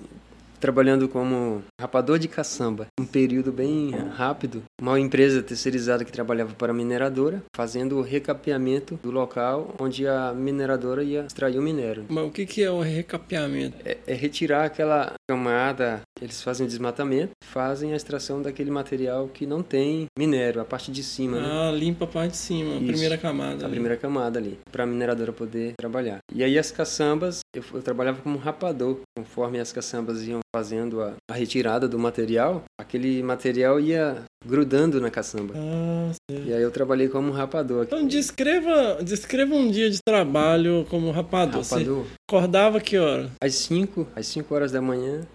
trabalhando como rapador de caçamba, um período bem rápido. Uma empresa terceirizada que trabalhava para a mineradora, fazendo o recapeamento do local onde a mineradora ia extrair o minério. Mas o que, que é o recapeamento? É, é retirar aquela camada, eles fazem o desmatamento, fazem a extração daquele material que não tem minério, a parte de cima, né? Ah, limpa a parte de cima, a Isso. primeira camada. a ali. primeira camada ali, para a mineradora poder trabalhar. E aí as caçambas, eu, eu trabalhava como rapador, conforme as caçambas iam fazendo a, a retirada do material, aquele material ia grudando na caçamba. Ah. E aí eu trabalhei como rapador. Então descreva, descreva um dia de trabalho como rapador. Você Rapador. acordava que hora? Às 5, às 5 horas da manhã,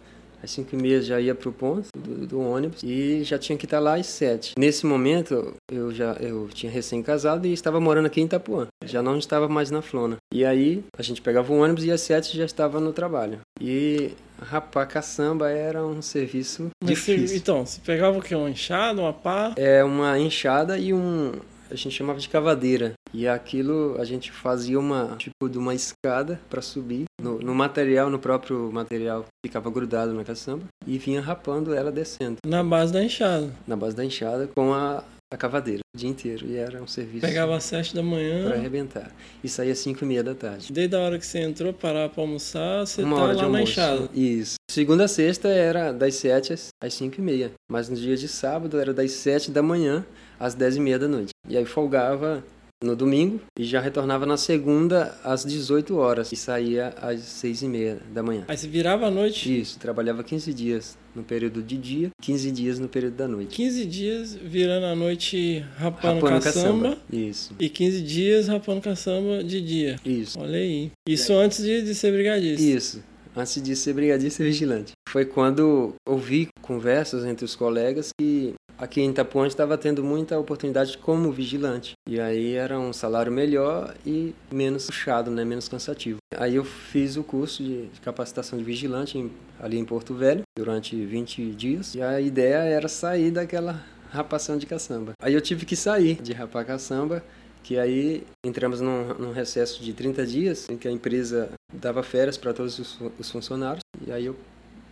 às 5 e meia já ia pro ponto do, do ônibus e já tinha que estar lá às 7. Nesse momento, eu já eu tinha recém-casado e estava morando aqui em Itapuã. Já não estava mais na Flona. E aí, a gente pegava o ônibus e às 7 já estava no trabalho. E rapar caçamba era um serviço Mas você- difícil. então, você pegava o quê? Uma enxada, uma pá? É uma enxada e um. A gente chamava de cavadeira. E aquilo a gente fazia uma tipo de uma escada para subir no, no material, no próprio material ficava grudado na caçamba e vinha rapando ela descendo Na base da enxada. na base da enxada com a, a cavadeira o dia inteiro. E era um serviço Pegava às sete da para manhã. arrebentar. E saía às 5 e meia da tarde. Desde a hora que você entrou, parava pra almoçar, você uma tá hora lá de na almoço. enxada. Isso. Segunda a sexta era das 7 às, 5 e meia. Mas no dia de sábado era das 7 da manhã às 10 e meia da noite. E aí folgava no domingo e já retornava na segunda às 18 horas e saía às 6 e meia da manhã. Aí você virava à noite? Isso, trabalhava 15 dias no período de dia, 15 dias no período da noite. 15 dias virando à noite rapando, Rapando caçamba. Isso, E 15 dias rapando caçamba de dia. isso. Olha aí. Isso antes de, de ser brigadista. Isso. Antes de ser brigadista e vigilante. Foi quando ouvi conversas entre os colegas que aqui em Itapuã estava tendo muita oportunidade como vigilante. E aí era um salário melhor e menos puxado, né? menos cansativo. Aí eu fiz o curso de capacitação de vigilante em- ali em Porto Velho durante 20 dias. E a ideia era sair daquela rapação de caçamba. Aí eu tive que sair de rapar caçamba que aí entramos num, num recesso de 30 dias, em que a empresa dava férias para todos os, os funcionários, e aí eu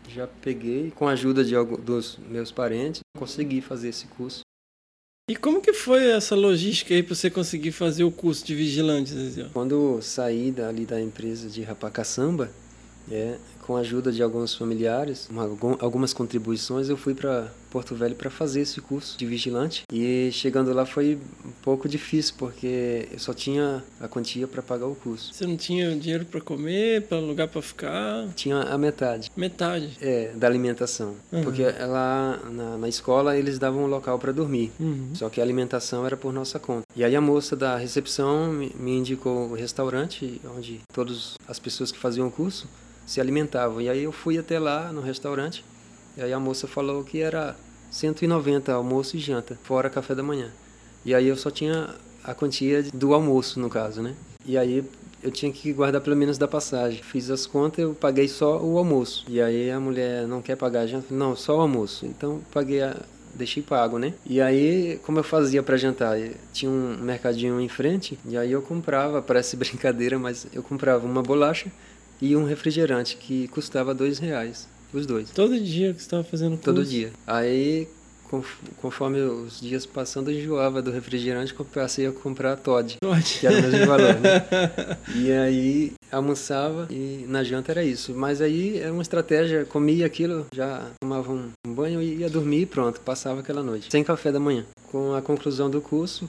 já peguei, com a ajuda de algum, dos meus parentes, consegui fazer esse curso. E como que foi essa logística aí pra você conseguir fazer o curso de vigilante, Zezé? Quando saí dali da empresa de rapar caçamba, é, com a ajuda de alguns familiares, uma- algum- algumas contribuições, eu fui para Porto Velho para fazer esse curso de vigilante. E chegando lá foi um pouco difícil, porque eu só tinha a quantia para pagar o curso. Você não tinha dinheiro pra comer, pra lugar pra ficar? Tinha a metade. Metade. É, da alimentação. Uhum. Porque lá na, na escola eles davam um local para dormir. Uhum. Só que a alimentação era por nossa conta. E aí a moça da recepção me, me indicou o restaurante onde todas as pessoas que faziam o curso se alimentavam. E aí eu fui até lá no restaurante. E aí a moça falou que era 190 almoço e janta, fora café da manhã. E aí eu só tinha a quantia do almoço, no caso, né? E aí eu tinha que guardar pelo menos da passagem. Fiz as contas, eu paguei só o almoço. E aí a mulher não quer pagar a janta? Não, só o almoço. Então paguei a, deixei pago, né? E aí, como eu fazia para jantar? Tinha um mercadinho em frente, e aí eu comprava, parece [LAUGHS] brincadeira, mas eu comprava uma bolacha e um refrigerante que custava dois reais, os dois, Todo dia que você tava fazendo curso? todo dia. Aí, conf- conforme os dias passando, eu enjoava do refrigerante, eu passei a comprar Todd, [LAUGHS] Pode. que era o mesmo valor, né? [LAUGHS] E aí almoçava e na janta era isso. Mas aí era uma estratégia, comia aquilo, já tomava um um banho e ia dormir e pronto, passava aquela noite. Sem café da manhã. Com a conclusão do curso,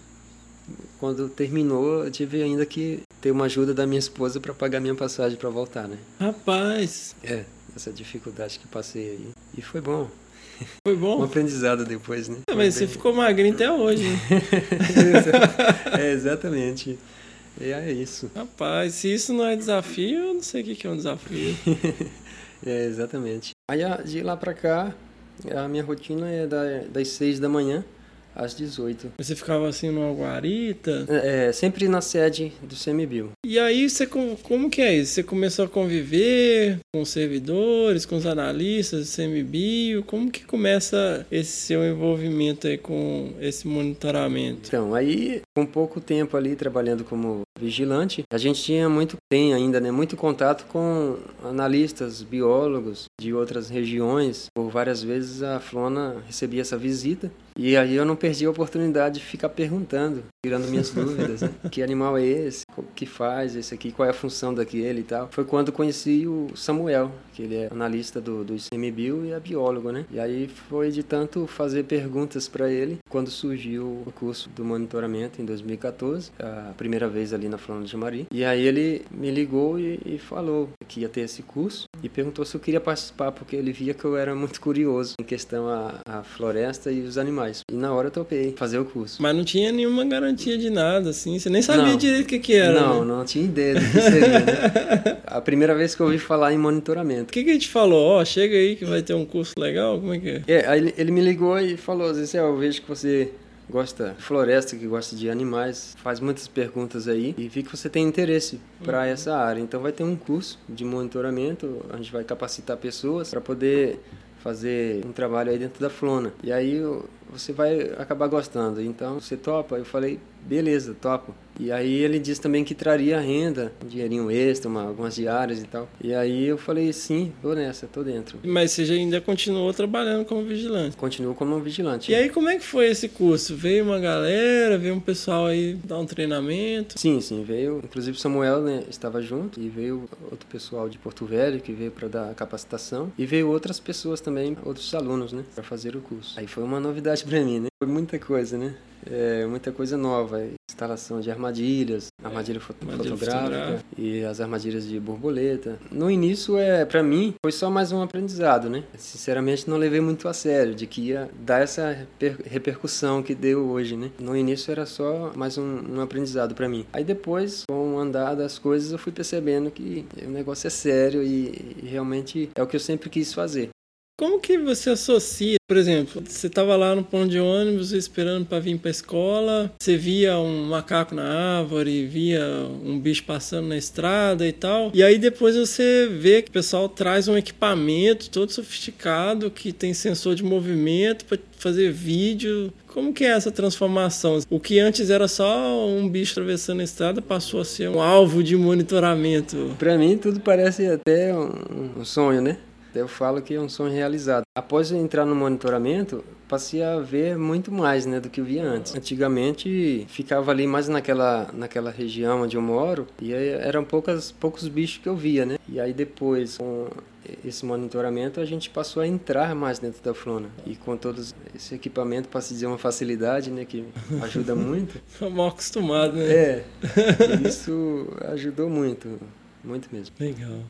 quando terminou, eu tive ainda que ter uma ajuda da minha esposa para pagar minha passagem para voltar, né? Rapaz, É, essa dificuldade que passei aí. E foi bom. [LAUGHS] foi Um bom? aprendizado depois, né? Ah, Mas Foi você bem- ficou magrinho até hoje, né? [LAUGHS] é, exatamente. E é isso. Rapaz, se isso não é desafio, eu não sei o que é um desafio. [LAUGHS] É, exatamente. Aí a- de lá pra cá, a minha rotina é da- das 6 da manhã às 18. Você ficava assim numa guarita. É, é, sempre na sede do CMBio. E aí, você, com- como que é isso? Você começou a conviver com os servidores, com os analistas do CMBio? Como que começa esse seu envolvimento aí com esse monitoramento? Então, aí, com pouco tempo ali trabalhando como vigilante, a gente tinha muito, tem ainda, né, muito contato com analistas, biólogos de outras regiões. Por várias vezes a Flona recebia essa visita e aí eu não perdi a oportunidade de ficar perguntando, tirando minhas [LAUGHS] dúvidas, né? Que animal é esse? O que faz esse aqui? Qual é a função daquele e tal? Foi quando conheci o Samuel, que ele é analista do, do ICMBio e é biólogo, né? E aí foi de tanto fazer perguntas para ele quando surgiu o curso do monitoramento em 2014, a primeira vez ali na Flona de Mari. E aí ele me ligou e, e falou que ia ter esse curso e perguntou se eu queria participar, porque ele via que eu era muito curioso em questão à, à floresta e os animais. E na hora eu topei fazer o curso. Mas não tinha nenhuma garantia de nada, assim. Você nem sabia Não. direito o que, que era. não, né? não tinha ideia do que seria, né? [LAUGHS] A primeira vez que eu ouvi falar em O monitoramento. que, que a gente falou? Ó, chega aí que vai ter um curso legal? Como é que é? É, aí ele, ele me ligou e falou, Zé, eu vejo que você gosta de floresta, que gosta de animais, faz muitas perguntas aí e vi que você tem interesse para essa área. Então vai ter um curso de monitoramento, a gente vai capacitar pessoas para poder fazer um trabalho aí dentro da Flona. E aí você vai acabar gostando. Então você topa? Eu falei, beleza, topo. E aí ele disse também que traria renda, um dinheirinho extra, uma, algumas diárias e tal. E aí eu falei, sim, tô nessa, tô dentro. Mas você já ainda continuou trabalhando como vigilante. Continuo como um vigilante. E aí, como é que foi esse curso? Veio uma galera, veio um pessoal aí dar um treinamento? Sim, sim, veio. Inclusive Samuel né, estava junto e veio outro pessoal de Porto Velho que veio para dar capacitação e veio outras pessoas também, outros alunos, né, para fazer o curso. Aí foi uma novidade para mim, né? Foi muita coisa, né? É, muita coisa nova. instalação de armadilhas, armadilha fo- Armadilha fotográfica fotográfica. e as armadilhas de borboleta. No início, é para mim, foi só mais um aprendizado, né? Sinceramente, não levei muito a sério de que ia dar essa reper- repercussão que deu hoje, né? No início era só mais um, um aprendizado para mim. Aí depois, com o andar das coisas, eu fui percebendo que o negócio é sério e, e realmente é o que eu sempre quis fazer. Como que você associa, por exemplo, você estava lá no ponto de ônibus esperando para vir para a escola, você via um macaco na árvore, via um bicho passando na estrada e tal, e aí depois você vê que o pessoal traz um equipamento todo sofisticado que tem sensor de movimento para fazer vídeo. Como que é essa transformação? O que antes era só um bicho atravessando a estrada passou a ser um alvo de monitoramento. Para mim, tudo parece até um, sonho, né? Eu falo que é um sonho realizado. Após entrar no monitoramento, passei a ver muito mais, né, do que eu via antes. Antigamente, ficava ali mais naquela, naquela região onde eu moro e eram poucas, poucos bichos que eu via, né? E aí depois, com esse monitoramento, a gente passou a entrar mais dentro da flora. E com todo esse equipamento, posso dizer, uma facilidade, né, que ajuda [LAUGHS] muito. Mal acostumado, né? É, [LAUGHS] isso ajudou muito, muito mesmo. Legal.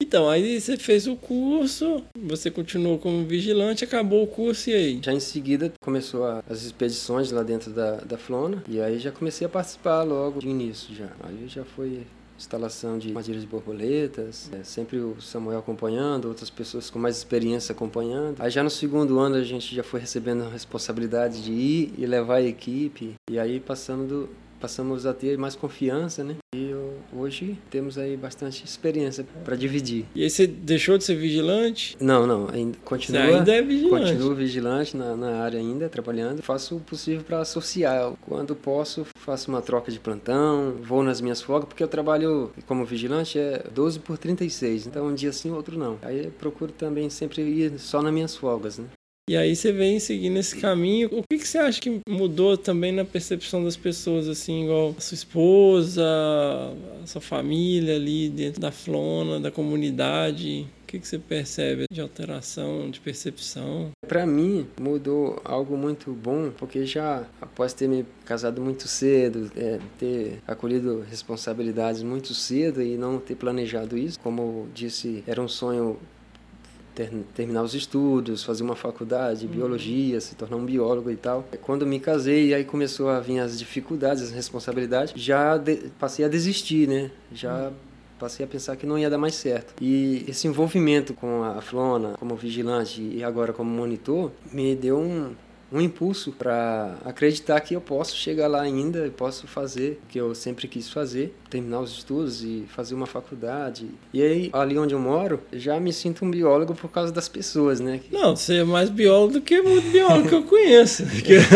Então, aí você fez o curso, você continuou como vigilante, acabou o curso e aí? Já em seguida começou a- as expedições lá dentro da, da Flona e aí já comecei a participar logo de início já. Aí já foi instalação de armadilhas de borboletas, é, sempre o Samuel acompanhando, outras pessoas com mais experiência acompanhando. Aí já no segundo ano a gente já foi recebendo a responsabilidade de ir e levar a equipe e aí passando do, passamos a ter mais confiança, né? E hoje temos aí bastante experiência para dividir. E aí você deixou de ser vigilante? Não, não, ainda continua. Você ainda é vigilante. Continuo vigilante na, na área ainda, trabalhando. Faço o possível para associar. Quando posso, faço uma troca de plantão, vou nas minhas folgas, porque eu trabalho como vigilante é 12 por 36. Então um dia sim, outro não. Aí procuro também sempre ir só nas minhas folgas, né? E aí você vem seguindo esse caminho. O que, que você acha que mudou também na percepção das pessoas, assim, igual a sua esposa, a sua família ali dentro da flona, da comunidade? O que, que você percebe de alteração, de percepção? Para mim mudou algo muito bom, porque já após ter me casado muito cedo, é, ter acolhido responsabilidades muito cedo e não ter planejado isso, como eu disse, era um sonho ter- terminar os estudos, fazer uma faculdade de biologia, se tornar um biólogo e tal. Quando me casei, aí começou a vir as dificuldades, as responsabilidades, já de- passei a desistir, né? Já passei a pensar que não ia dar mais certo. E esse envolvimento com a Flona, como vigilante e agora como monitor, me deu um, um impulso para acreditar que eu posso chegar lá ainda, e posso fazer o que eu sempre quis fazer, terminar os estudos e fazer uma faculdade. E aí, ali onde eu moro, já me sinto um biólogo por causa das pessoas, né? Não, você é mais biólogo do que muito biólogo que eu conheço. Porque [LAUGHS]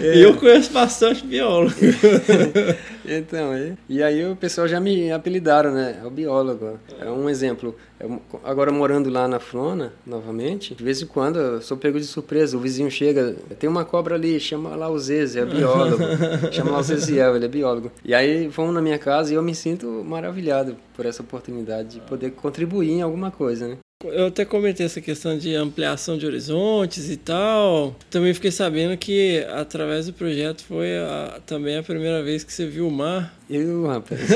[LAUGHS] Eu conheço bastante biólogo. [LAUGHS] Então, é. E aí o pessoal já me apelidaram, né? É o biólogo. É um exemplo. Eu, agora morando lá na Flona, novamente, de vez em quando eu sou pego de surpresa. O vizinho chega, tem uma cobra ali, chama lá o Zeze, é [LAUGHS] biólogo. chama lá o Zeziel, ele é biólogo. E aí vão na minha casa e eu me sinto maravilhado por essa oportunidade de poder contribuir em alguma coisa, né? Eu até comentei essa questão de ampliação de horizontes e tal. Também fiquei sabendo que através do projeto foi a- também a primeira vez que você viu o mar. Eu, rapaz. [LAUGHS]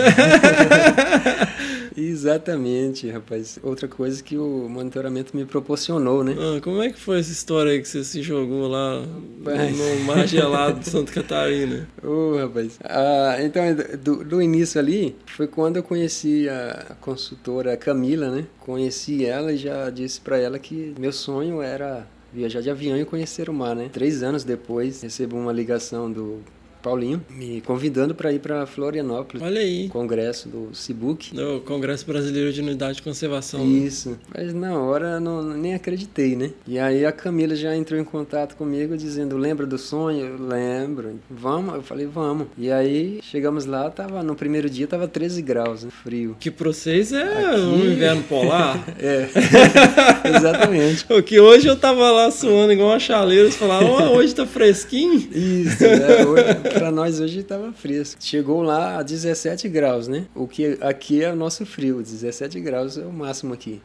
Exatamente, rapaz. Outra coisa que o monitoramento me proporcionou, né? Ah, como é que foi essa história aí que você se jogou lá Vai. no mar gelado de Santa Catarina? [LAUGHS] Ô, rapaz. Ah, então, do, do início ali, foi quando eu conheci a consultora Camila, né? Conheci ela e já disse pra ela que meu sonho era viajar de avião e conhecer o mar, né? Três anos depois, recebo uma ligação do Paulinho me convidando para ir para Florianópolis. Olha aí. Congresso do Cibuc. No Congresso Brasileiro de Unidade de Conservação. Isso. Mas na hora não, nem acreditei, né? E aí a Camila já entrou em contato comigo dizendo: Lembra do sonho? Eu lembro. Vamos? Eu falei: Vamos. E aí chegamos lá, tava no primeiro dia tava 13 graus, né? Frio. Que pra vocês é Aqui- um inverno polar. [LAUGHS] É. [LAUGHS] Exatamente. O que hoje eu tava lá suando igual uma chaleira, falava, ó, hoje tá fresquinho. Isso, né? Hoje, pra nós hoje tava fresco. Chegou lá a 17 graus, né? O que aqui é o nosso frio, 17 graus é o máximo aqui.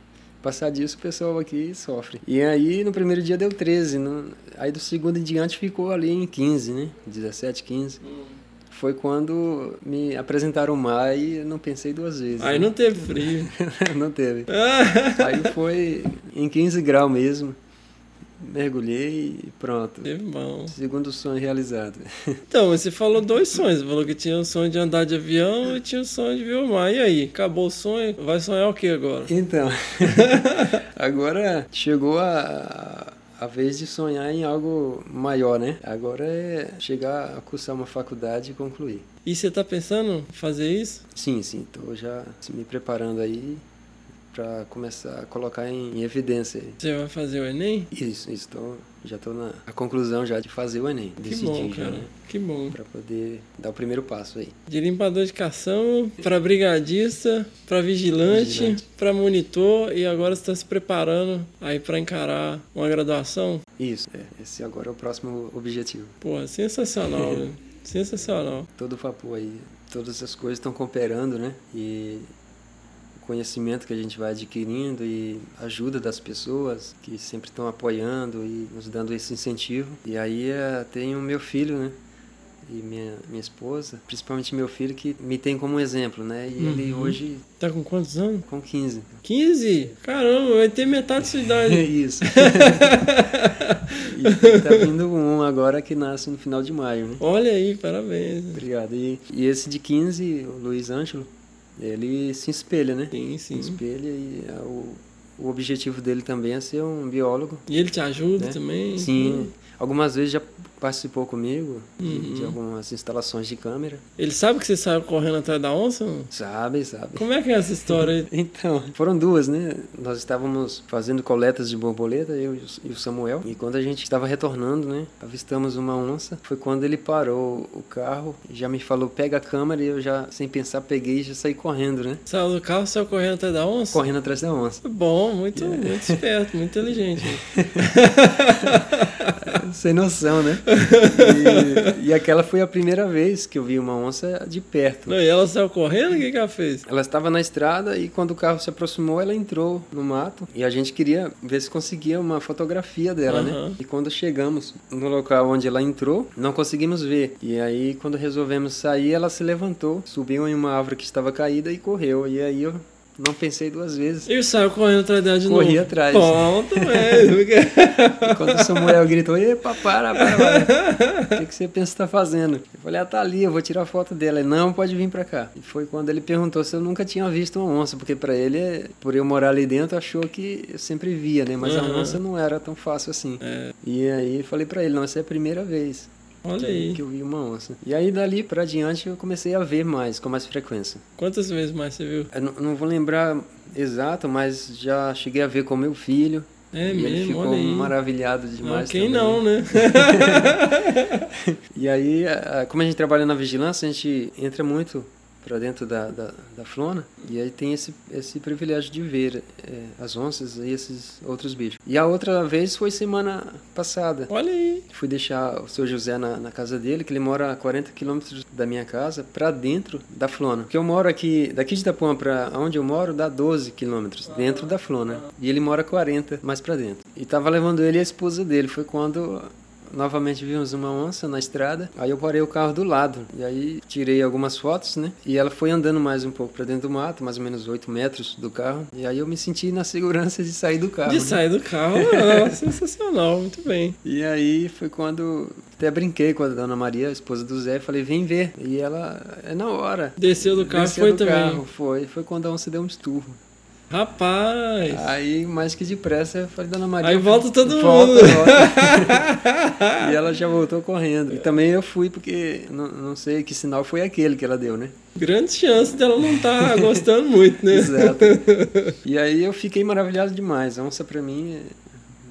Passar disso, o pessoal aqui sofre. E aí, no primeiro dia deu 13. No... Aí, do segundo em diante, ficou ali em 15, né? 17, 15. foi quando me apresentaram o mar e eu não pensei duas vezes. Aí né? não teve frio. [LAUGHS] não teve. Aí foi em 15 graus mesmo. Mergulhei e pronto. Teve bom. Segundo sonho realizado. [LAUGHS] Então, você falou dois sonhos. Você falou que tinha o sonho de andar de avião e tinha o sonho de ver o mar. E aí? Acabou o sonho? Vai sonhar o que agora? Então, [LAUGHS] agora chegou a, a vez de sonhar em algo maior, né? Agora é chegar a cursar uma faculdade e concluir. E você tá pensando em fazer isso? Sim, sim, estou já me preparando aí para começar a colocar em, em evidência. Você vai fazer o Enem? Isso, isso, tô, já estou na conclusão já de fazer o Enem. Que Decidi bom, já, cara. né? Que bom. Para poder dar o primeiro passo aí. De limpador de cação para brigadista, para vigilante, Vigilante. para monitor e agora você está se preparando aí para encarar uma graduação. Isso, é, esse agora é o próximo objetivo. Porra, sensacional, velho. [LAUGHS] Sensacional. todo o vapor aí, todas as coisas estão cooperando, né? E conhecimento que a gente vai adquirindo e ajuda das pessoas que sempre estão apoiando e nos dando esse incentivo. E aí eh, tem o meu filho, né? E minha, minha esposa, principalmente meu filho, que me tem como exemplo, né? E ele Uhum. hoje Tá com quantos anos? com 15. 15? Caramba, vai ter metade da sua É idade. [LAUGHS] isso. e tá vindo um agora que nasce no final de maio, né? Olha aí, parabéns. Obrigado. E, e esse de 15, o Luiz Ângelo, ele se espelha, né? Sim, Se sim. espelha e é, o, o objetivo dele também é ser um biólogo. E ele te ajuda Né? também? Sim, algumas vezes já participou comigo Uhum. de algumas instalações de câmera. Ele sabe que você saiu correndo atrás da onça? não? Sabe, sabe. Como é que é essa história aí? [LAUGHS] Então, foram duas, né? Nós estávamos fazendo coletas de borboleta, eu e o- Samuel, e quando a gente estava retornando, né, avistamos uma onça. Foi quando ele parou o carro, já me falou, pega a câmera, e eu já, sem pensar, peguei e já saí correndo, né? Saiu do carro, saiu correndo atrás da onça? Correndo atrás da onça. Bom, muito, muito esperto, muito inteligente. [LAUGHS] Sem noção, né? [LAUGHS] E, e aquela foi a primeira vez que eu vi uma onça de perto. Não, e ela saiu correndo? O que, que ela fez? Ela estava na estrada e quando o carro se aproximou, ela entrou no mato e a gente queria ver se conseguia uma fotografia dela, Aham. né? E quando chegamos no local onde ela entrou, não conseguimos ver. E aí, quando resolvemos sair, ela se levantou, subiu em uma árvore que estava caída e correu. E aí eu não pensei duas vezes. E saiu correndo atrás dela de novo? Corri atrás. Pronto, velho. E quando o Samuel gritou, epa, para, para, para. O que, que você pensa que tá fazendo? Eu falei, ah, tá ali, eu vou tirar foto dela. Ele, não, pode vir pra cá. E foi quando ele perguntou se eu nunca tinha visto uma onça, porque pra ele, por eu morar ali dentro, achou que eu sempre via, né? Mas Aham. a onça não era tão fácil assim. É. E aí falei pra ele, não, essa é a primeira vez Olha aí. que eu vi uma onça. E aí dali pra diante eu comecei a ver mais, com mais frequência. Quantas vezes mais você viu? Eu não, não vou lembrar exato, mas já cheguei a ver com meu filho. É e ele mesmo, ficou maravilhado Não, demais. quem também. não, né? [LAUGHS] E aí, como a gente trabalha na vigilância, a gente entra muito para dentro da, da, da flona e aí tem esse, esse privilégio de ver é, as onças e esses outros bichos. E a outra vez foi semana passada. Olha aí. Fui deixar o seu José na, na casa dele, que ele mora a 40 quilômetros da minha casa, para dentro da Flona. Porque eu moro aqui, daqui de Itapuã para onde eu moro, dá 12 quilômetros, dentro da Flona. E ele mora 40 mais para dentro. E tava levando ele e a esposa dele. Foi quando novamente vimos uma onça na estrada. Aí eu parei o carro do lado. E aí tirei algumas fotos, né? E ela foi andando mais um pouco para dentro do mato, mais ou menos 8 metros do carro. E aí eu me senti na segurança de sair do carro. De né? sair do carro, ah, [LAUGHS] sensacional, muito bem. E aí foi quando até brinquei com a dona Maria, a esposa do Zé, falei, vem ver. E ela, é na hora. Desceu do carro, Desceu foi do também. carro, foi. Foi quando a onça deu um esturro. Rapaz. Aí, mais que depressa, eu falei, dona Maria. Aí volta todo volta, mundo. volta. [LAUGHS] e ela já voltou correndo. E também eu fui porque não, não sei que sinal foi aquele que ela deu, né? Grande chance dela não estar gostando muito, né? Exato. [LAUGHS] E aí eu fiquei maravilhado demais. A onça pra mim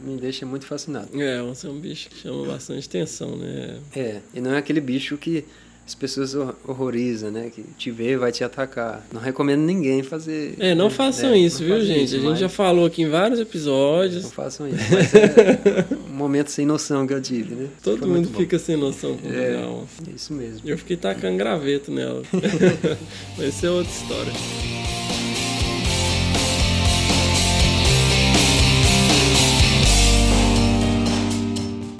me deixa muito fascinado. É, onça é um bicho que chama bastante atenção, né? É, e não é aquele bicho que as pessoas hor- horrorizam, né? Que te vê vai te atacar. Não recomendo ninguém fazer. É, não façam né? isso, Não viu, façam gente? isso, a gente mas já falou aqui em vários episódios. Não façam isso. Mas é um [LAUGHS] momento sem noção que eu tive, né? Todo Foi mundo fica sem noção com É. a onça. Isso mesmo. Eu fiquei tacando graveto nela. [LAUGHS] Mas isso é outra história.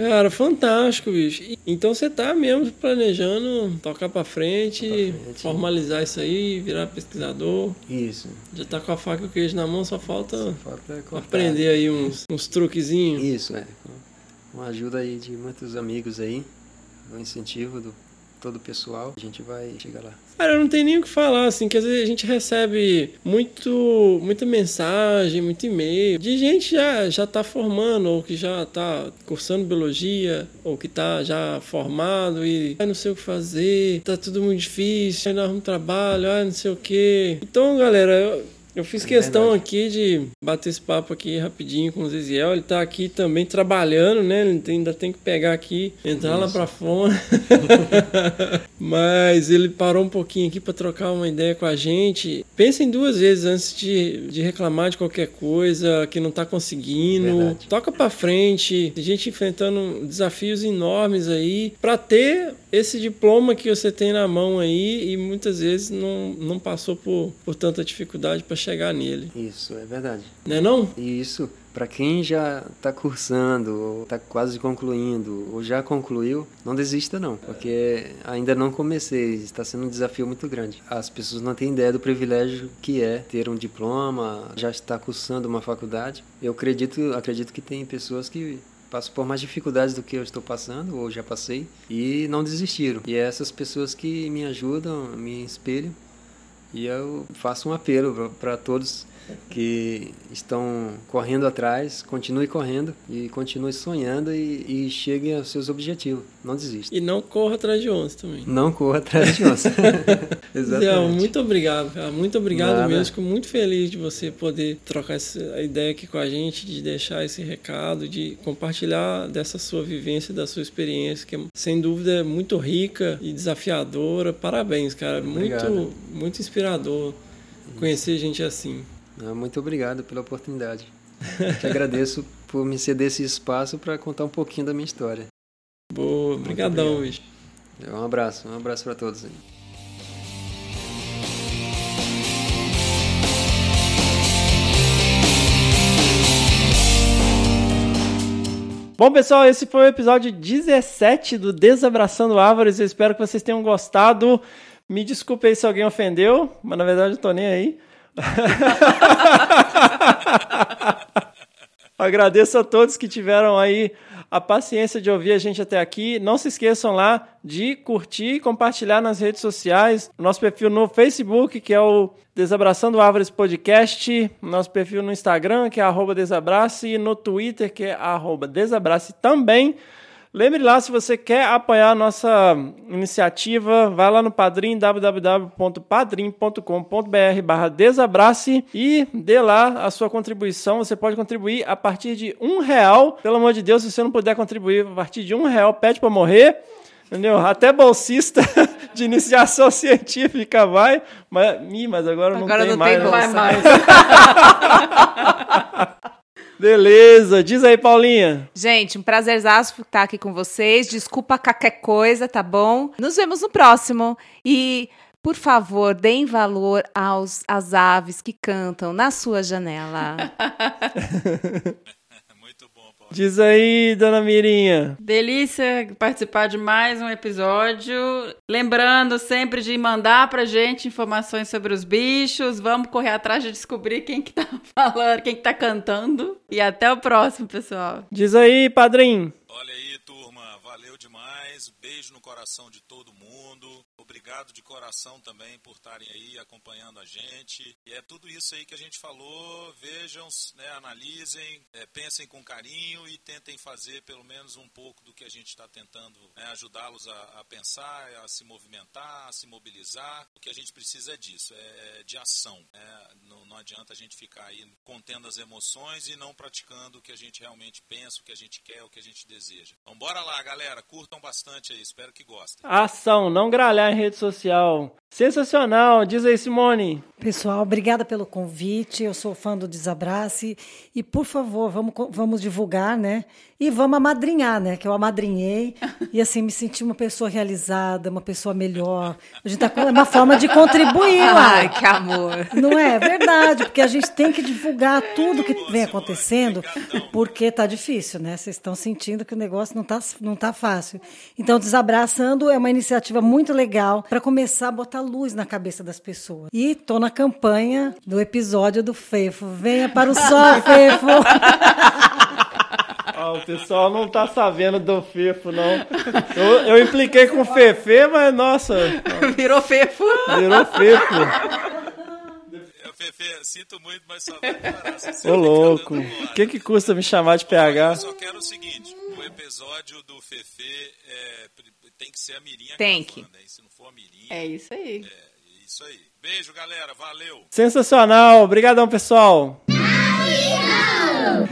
Cara, fantástico, bicho. Então você tá mesmo planejando tocar pra frente, pra frente. formalizar isso aí, virar pesquisador. Isso. Já tá com a faca e o queijo na mão, só falta Falta cortar. aprender aí uns, uns truquezinhos. Isso, é. Com a ajuda aí de muitos amigos aí, o incentivo do todo o pessoal, a gente vai chegar lá. Cara, eu não tenho nem o que falar, assim, que às vezes a gente recebe muito, muita mensagem, muito e-mail de gente já, já tá formando, ou que já tá cursando biologia, ou que tá já formado e ah, não sei o que fazer, tá tudo muito difícil, aí não arrumo trabalho, ah, não sei o que. Então, galera, eu, eu fiz É questão verdade. aqui de bater esse papo aqui rapidinho com o Ziziel. Ele tá aqui também trabalhando, né? Ele ainda tem que pegar aqui, entrar lá Isso. pra fora. [LAUGHS] Mas ele parou um pouquinho aqui para trocar uma ideia com a gente. Pensem duas vezes antes de, de reclamar de qualquer coisa que não tá conseguindo. Verdade. Toca para frente. Tem gente enfrentando desafios enormes aí para ter esse diploma que você tem na mão aí e muitas vezes não, não passou por, por tanta dificuldade para chegar nele. Isso, é verdade. Né não? E isso, para quem já está cursando, ou está quase concluindo, ou já concluiu, não desista não, porque ainda não comecei, está sendo um desafio muito grande. As pessoas não têm ideia do privilégio que é ter um diploma, já estar cursando uma faculdade. Eu acredito, acredito que tem pessoas que passam por mais dificuldades do que eu estou passando, ou já passei, e não desistiram. E é essas pessoas que me ajudam, me espelham, e eu faço um apelo para todos que estão correndo atrás, continue correndo e continue sonhando e, e cheguem aos seus objetivos. Não desista. E não corra atrás de onça também. Não corra atrás de onça. [LAUGHS] Zé, Exatamente. muito obrigado, cara. Muito obrigado Nada. mesmo. Fico muito feliz de você poder trocar essa ideia aqui com a gente, de deixar esse recado, de compartilhar dessa sua vivência, da sua experiência, que é, sem dúvida é muito rica e desafiadora. Parabéns, cara. Obrigado. Muito, muito inspirador conhecer gente assim. Ah, Muito obrigado pela oportunidade. Te agradeço por me ceder esse espaço para contar um pouquinho da minha história. Boa, brigadão, bicho. Um abraço, um abraço para todos aí. Bom, pessoal, esse foi o episódio 17 do Desabraçando Árvores. Eu espero que vocês tenham gostado. Me desculpe aí se alguém ofendeu, mas na verdade eu tô nem aí. [LAUGHS] Agradeço a todos que tiveram aí a paciência de ouvir a gente até aqui. Não se esqueçam lá de curtir e compartilhar nas redes sociais. Nosso perfil no Facebook, que é o Desabraçando Árvores Podcast. Nosso perfil no Instagram, que é arroba Desabrace. E no Twitter, que é arroba Desabrace também. Lembre lá, se você quer apoiar a nossa iniciativa, vai lá no Padrim, www.padrim.com.br barra Desabrace e dê lá a sua contribuição. Você pode contribuir a partir de um real. Pelo amor de Deus, se você não puder contribuir a partir de um real, pede para morrer. Entendeu? Até bolsista [LAUGHS] de iniciação [LAUGHS] científica vai. Mas, ih, mas agora, Agora não tem não tem mais. [LAUGHS] Beleza, diz aí, Paulinha. Gente, um prazerzaço estar aqui com vocês. Desculpa qualquer coisa, tá bom? Nos vemos no próximo. E, por favor, deem valor aos, às aves que cantam na sua janela. [LAUGHS] Diz aí, dona Mirinha. Delícia participar de mais um episódio. Lembrando sempre de mandar pra gente informações sobre os bichos. Vamos correr atrás de descobrir quem que tá [LAUGHS] falando, quem que tá cantando. E até o próximo, pessoal. Diz aí, padrinho. Olha aí, demais. Beijo no coração de todo mundo. Obrigado de coração também por estarem aí acompanhando a gente. E é tudo isso aí que a gente falou. Vejam, né, analisem, é, pensem com carinho e tentem fazer pelo menos um pouco do que a gente está tentando né, ajudá-los a, a pensar, a se movimentar, a se mobilizar. O que a gente precisa é disso, é de ação. né? Não, não adianta a gente ficar aí contendo as emoções e não praticando o que a gente realmente pensa, o que a gente quer, o que a gente deseja. Então bora lá, galera. Curtam bastante aí. Espero que gostem. Ação, não gralhar em rede social. Sensacional, diz aí, Simone. Pessoal, obrigada pelo convite. Eu sou fã do Desabrace. E, por favor, vamos, vamos divulgar, né? E vamos amadrinhar, né? Que eu amadrinhei. E, assim, me senti uma pessoa realizada, uma pessoa melhor. A gente tá com é uma forma de contribuir, Ai, uai. que amor. Não é? Verdade. verdade, porque a gente tem que divulgar tudo que vem acontecendo, porque tá difícil, né? Vocês estão sentindo que o negócio não tá, não tá fácil. Então, Desabraçando é uma iniciativa muito legal para começar a botar luz na cabeça das pessoas. E tô na campanha do episódio do Fefo. Venha para o sol, Fefo! [LAUGHS] Ah, o pessoal não tá sabendo do Fefo, não. Eu, eu impliquei com o Fefe, mas nossa, Virou fefo. virou Fefo. É, Fefe, sinto muito, mas só vai parar. Ô louco, o que que custa me chamar de Eu PH? só quero o seguinte: o episódio do Fefe é, tem que ser a Mirinha Tem gravando, hein? Se não for a Mirinha, É isso aí. é isso aí. Beijo, galera. Valeu. Sensacional, obrigadão pessoal.